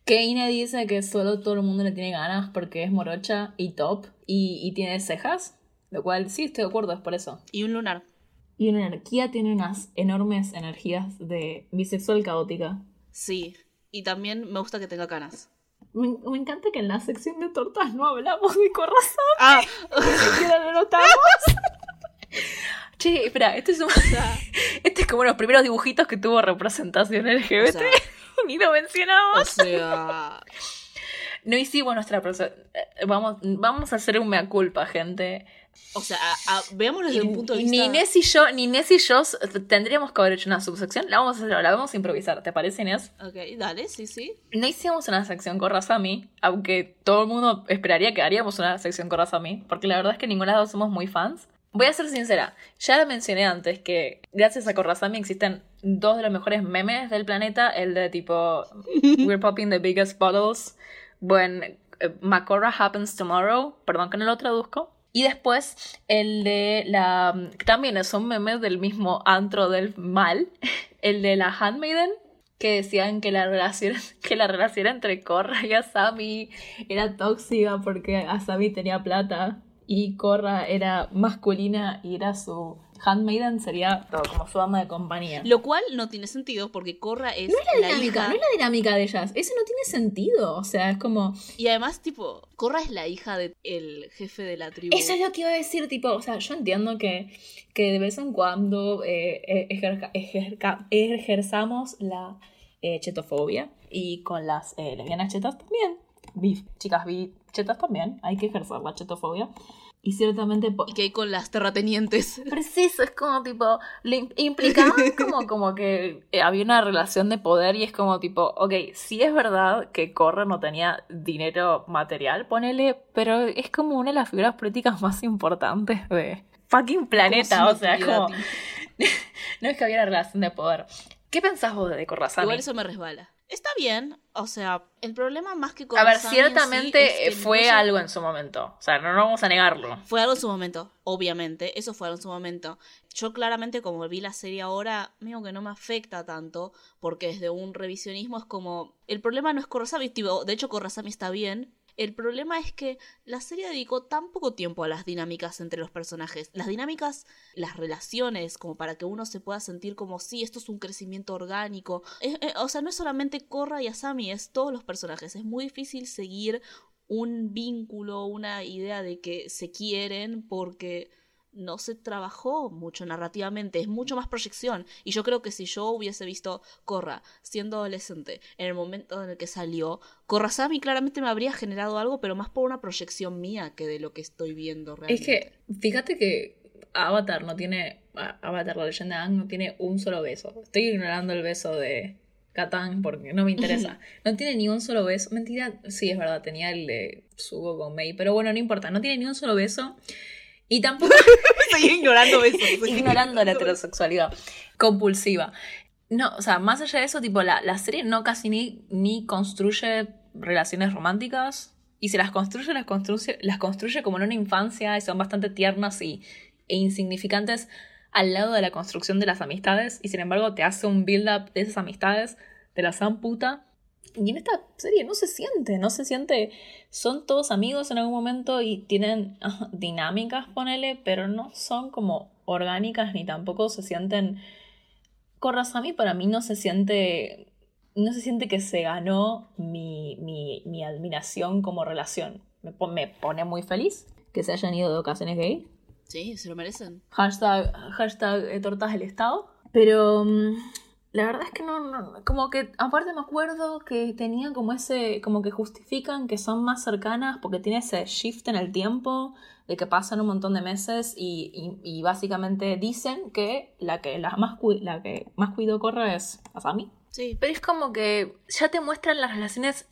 Que Ine dice que solo todo el mundo le tiene ganas porque es morocha y top y, y tiene cejas. Lo cual sí estoy de acuerdo, es por eso. Y un lunar. Y una energía tiene unas enormes energías de bisexual caótica. Sí, y también me gusta que tenga canas. Me, encanta que en la sección de tortas no hablamos de corazón. Ah, siquiera lo notamos. che, espera, este es, un... este es como los primeros dibujitos que tuvo representación LGBT. Ni lo mencionamos. O sea. No hicimos nuestra. Eh, vamos, vamos a hacer un mea culpa, gente. O sea, veámoslo desde un punto de vista. Ni Inés y yo, ni Inés y yo tendríamos que haber hecho una subsección. La vamos a hacer, la vamos a improvisar, ¿te parece, Inés? Ok, dale, sí, sí. No hicimos una sección con Razami, aunque todo el mundo esperaría que haríamos una sección con Razami, porque la verdad es que ninguna de las dos somos muy fans. Voy a ser sincera, ya lo mencioné antes que gracias a Korrasami existen dos de los mejores memes del planeta, el de tipo We're popping the biggest bottles when uh, Macorra happens tomorrow, perdón que no lo traduzco, y después el de la... También son memes del mismo antro del mal. El de la Handmaiden. Que decían que la relación, que la relación entre Korra y Asami era tóxica porque Asami tenía plata y Korra era masculina y era su Handmaiden sería como su ama de compañía. Lo cual no tiene sentido porque Korra es, no es la, dinámica, No es la dinámica de ellas. Eso no tiene sentido. O sea, es como. Y además, tipo, Korra es la hija del jefe de la tribu. Eso es lo que iba a decir, tipo, o sea, yo entiendo que, que de vez en cuando eh, eh ejerzamos la eh, chetofobia y con las eh, lesbianas chetas también. Beef. Chicas, vi chetas también. Hay que ejercer la chetofobia. Y ciertamente... Y que hay con las terratenientes. Preciso, es como tipo... Le implicaba como, como que eh, había una relación de poder y es como tipo... Ok, sí es verdad que Corra no tenía dinero material, ponele, pero es como una de las figuras políticas más importantes de fucking planeta. O sea, como... no es que había una relación de poder. ¿Qué pensás vos de Corrazani? Igual eso me resbala. Está bien, o sea, el problema más que con A ver, ciertamente fue algo en su momento. O sea, no, no vamos a negarlo. Fue algo en su momento, obviamente. Eso fue algo en su momento. Yo claramente, como vi la serie ahora, digo que no me afecta tanto, porque desde un revisionismo es como. El problema no es Corrazami, de hecho, Corrazami está bien, el problema es que la serie dedicó tan poco tiempo a las dinámicas entre los personajes. Las dinámicas, las relaciones, como para que uno se pueda sentir como, sí, esto es un crecimiento orgánico. Eh, o sea, no es solamente Korra y Asami, es todos los personajes. Es muy difícil seguir un vínculo, una idea de que se quieren porque no se trabajó mucho narrativamente, es mucho más proyección. Y yo creo que si yo hubiese visto Corra siendo adolescente en el momento en el que salió, Sami claramente me habría generado algo, pero más por una proyección mía que de lo que estoy viendo realmente. Es que, fíjate que Avatar no tiene. Avatar, la leyenda de Aang no tiene un solo beso. Estoy ignorando el beso de Katang porque no me interesa. No tiene ni un solo beso. Mentira, sí, es verdad, tenía el de Sugo con Mei, pero bueno, no importa, no tiene ni un solo beso. Y tampoco. Estoy ignorando eso. ignorando la heterosexualidad compulsiva. No, o sea, más allá de eso, tipo, la, la serie no casi ni, ni construye relaciones románticas. Y si las construye, las construye, las construye como en una infancia y son bastante tiernas y, e insignificantes al lado de la construcción de las amistades. Y sin embargo, te hace un build-up de esas amistades de la san puta y en esta serie no se siente, no se siente. Son todos amigos en algún momento y tienen dinámicas, ponele, pero no son como orgánicas ni tampoco se sienten. Corrasami para mí no se siente. No se siente que se ganó mi, mi, mi admiración como relación. Me, me, pone muy feliz que se hayan ido de ocasiones gay. Sí, se lo merecen. Hashtag, hashtag eh, tortas del Estado. Pero. Mm, la verdad es que no, como que aparte me acuerdo que tenían como ese, como que justifican que son más cercanas porque tiene ese shift en el tiempo de que pasan un montón de meses y, y, básicamente dicen que la que la más la que más cuido corre es Asami. Sí. Pero es como que ya te muestran las relaciones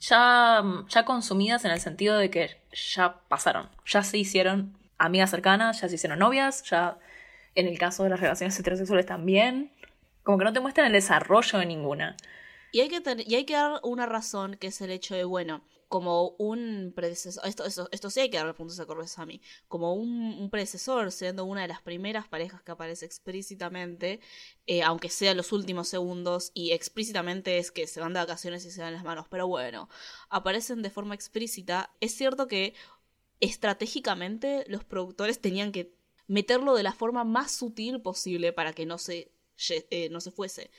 ya, ya consumidas en el sentido de que ya pasaron, ya se hicieron amigas cercanas, ya se hicieron novias, ya en el caso de las relaciones heterosexuales también como que no te muestran el desarrollo de ninguna. Y hay, que dar una razón, que es el hecho de, bueno, como un predecesor, esto, esto, sí hay que darle puntos a mí como un, predecesor, siendo una de las primeras parejas que aparece explícitamente, eh, aunque sea los últimos segundos, y explícitamente es que se van de vacaciones y se dan las manos, pero bueno, aparecen de forma explícita. Es cierto que estratégicamente los productores tenían que meterlo de la forma más sutil posible para que no se eh, no se fuese,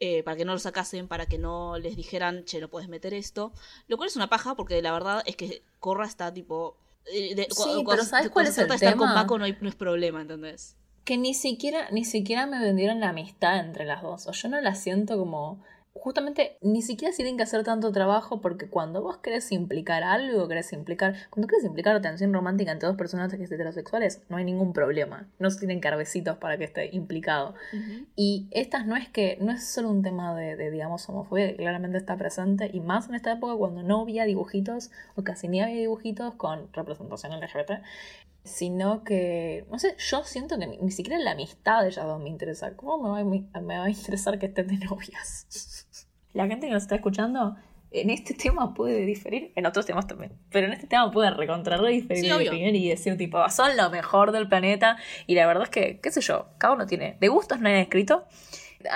eh, para que no lo sacasen, para que no les dijeran, che, no puedes meter esto. Lo cual es una paja porque la verdad es que Corra está tipo... Eh, sí, pero ¿sabes cuál es el estar con no, hay, no es problema, ¿entendés? Que ni siquiera, ni siquiera me vendieron la amistad entre las dos. O yo no la siento como justamente ni siquiera se tienen que hacer tanto trabajo porque cuando vos querés implicar algo, querés implicar, cuando querés implicar atención romántica entre dos personajes heterosexuales, no hay ningún problema. No se tienen carbecitos para que esté implicado. Y estas no es que, no es solo un tema de, de, digamos, homofobia, claramente está presente, y más en esta época cuando no había dibujitos, o casi ni había dibujitos con representación LGBT, sino que, no sé, yo siento que ni, siquiera la amistad de ellas dos me interesa. ¿Cómo me va, me va a interesar que estén de novias? la gente que nos está escuchando en este tema puede diferir, en otros temas también, pero en este tema puede recontrar diferir y decir tipo, son lo mejor del planeta y la verdad es que, qué sé yo, cada uno tiene, de gustos no hay escrito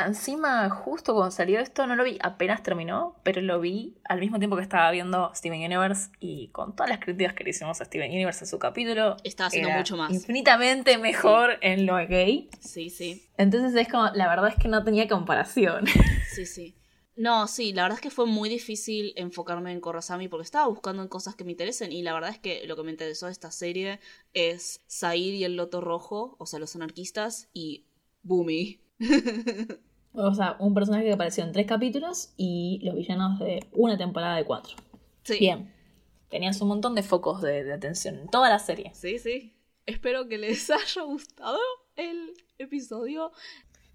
Encima, justo cuando salió esto, no lo vi apenas terminó, pero lo vi al mismo tiempo que estaba viendo Steven Universe y con todas las críticas que le hicimos a Steven Universe en su capítulo. Está haciendo mucho más. Infinitamente mejor en lo gay. Sí, sí. Entonces es como, la verdad es que no tenía comparación. Sí, sí. No, sí, la verdad es que fue muy difícil enfocarme en Korrasami porque estaba buscando en cosas que me interesen y la verdad es que lo que me interesó de esta serie es Said y el Loto Rojo, o sea, los anarquistas, y Boomy. o sea, un personaje que apareció en tres capítulos y los villanos de una temporada de cuatro. Sí. Bien. Tenías un montón de focos de, de atención en toda la serie. Sí, sí. Espero que les haya gustado el episodio.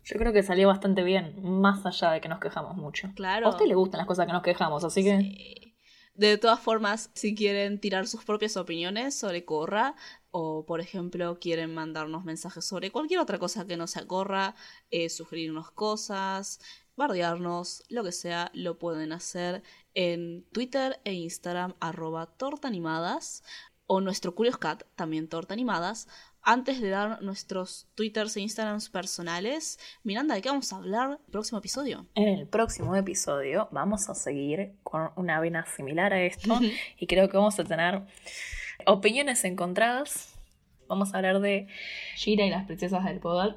Yo creo que salió bastante bien, más allá de que nos quejamos mucho. Claro. A usted le gustan las cosas que nos quejamos, así que. Sí. De todas formas, si quieren tirar sus propias opiniones sobre Corra, o por ejemplo quieren mandarnos mensajes sobre cualquier otra cosa que no sea Corra, eh, sugerirnos cosas, bardearnos, lo que sea, lo pueden hacer en Twitter e Instagram, arroba tortaanimadas, o nuestro Curious Cat, también tortaanimadas. Antes de dar nuestros Twitters e Instagrams personales, Miranda, ¿de qué vamos a hablar el próximo episodio? En el próximo episodio vamos a seguir con una vena similar a esto y creo que vamos a tener opiniones encontradas. Vamos a hablar de Shira y las princesas del poder.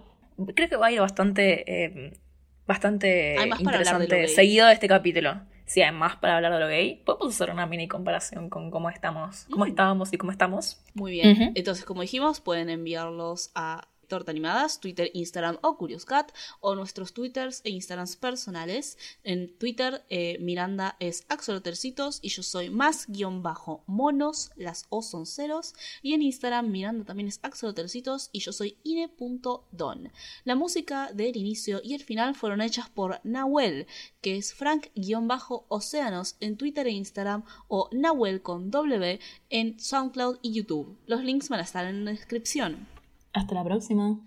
Creo que va a ir bastante, eh, bastante de interesante seguido de este capítulo. Si hay más para hablar de lo gay, podemos hacer una mini comparación con cómo estamos, cómo Mm. estábamos y cómo estamos. Muy bien. Entonces, como dijimos, pueden enviarlos a Torta Animadas, Twitter, Instagram o Curious Cat, o nuestros Twitters e Instagrams personales. En Twitter, eh, Miranda es Axolotercitos y yo soy más monos, las O son ceros. Y en Instagram, Miranda también es Axolotercitos y yo soy ine.don. La música del inicio y el final fueron hechas por Nahuel, que es Frank-Océanos en Twitter e Instagram, o Nahuel con W en SoundCloud y YouTube. Los links van a estar en la descripción. Hasta la próxima.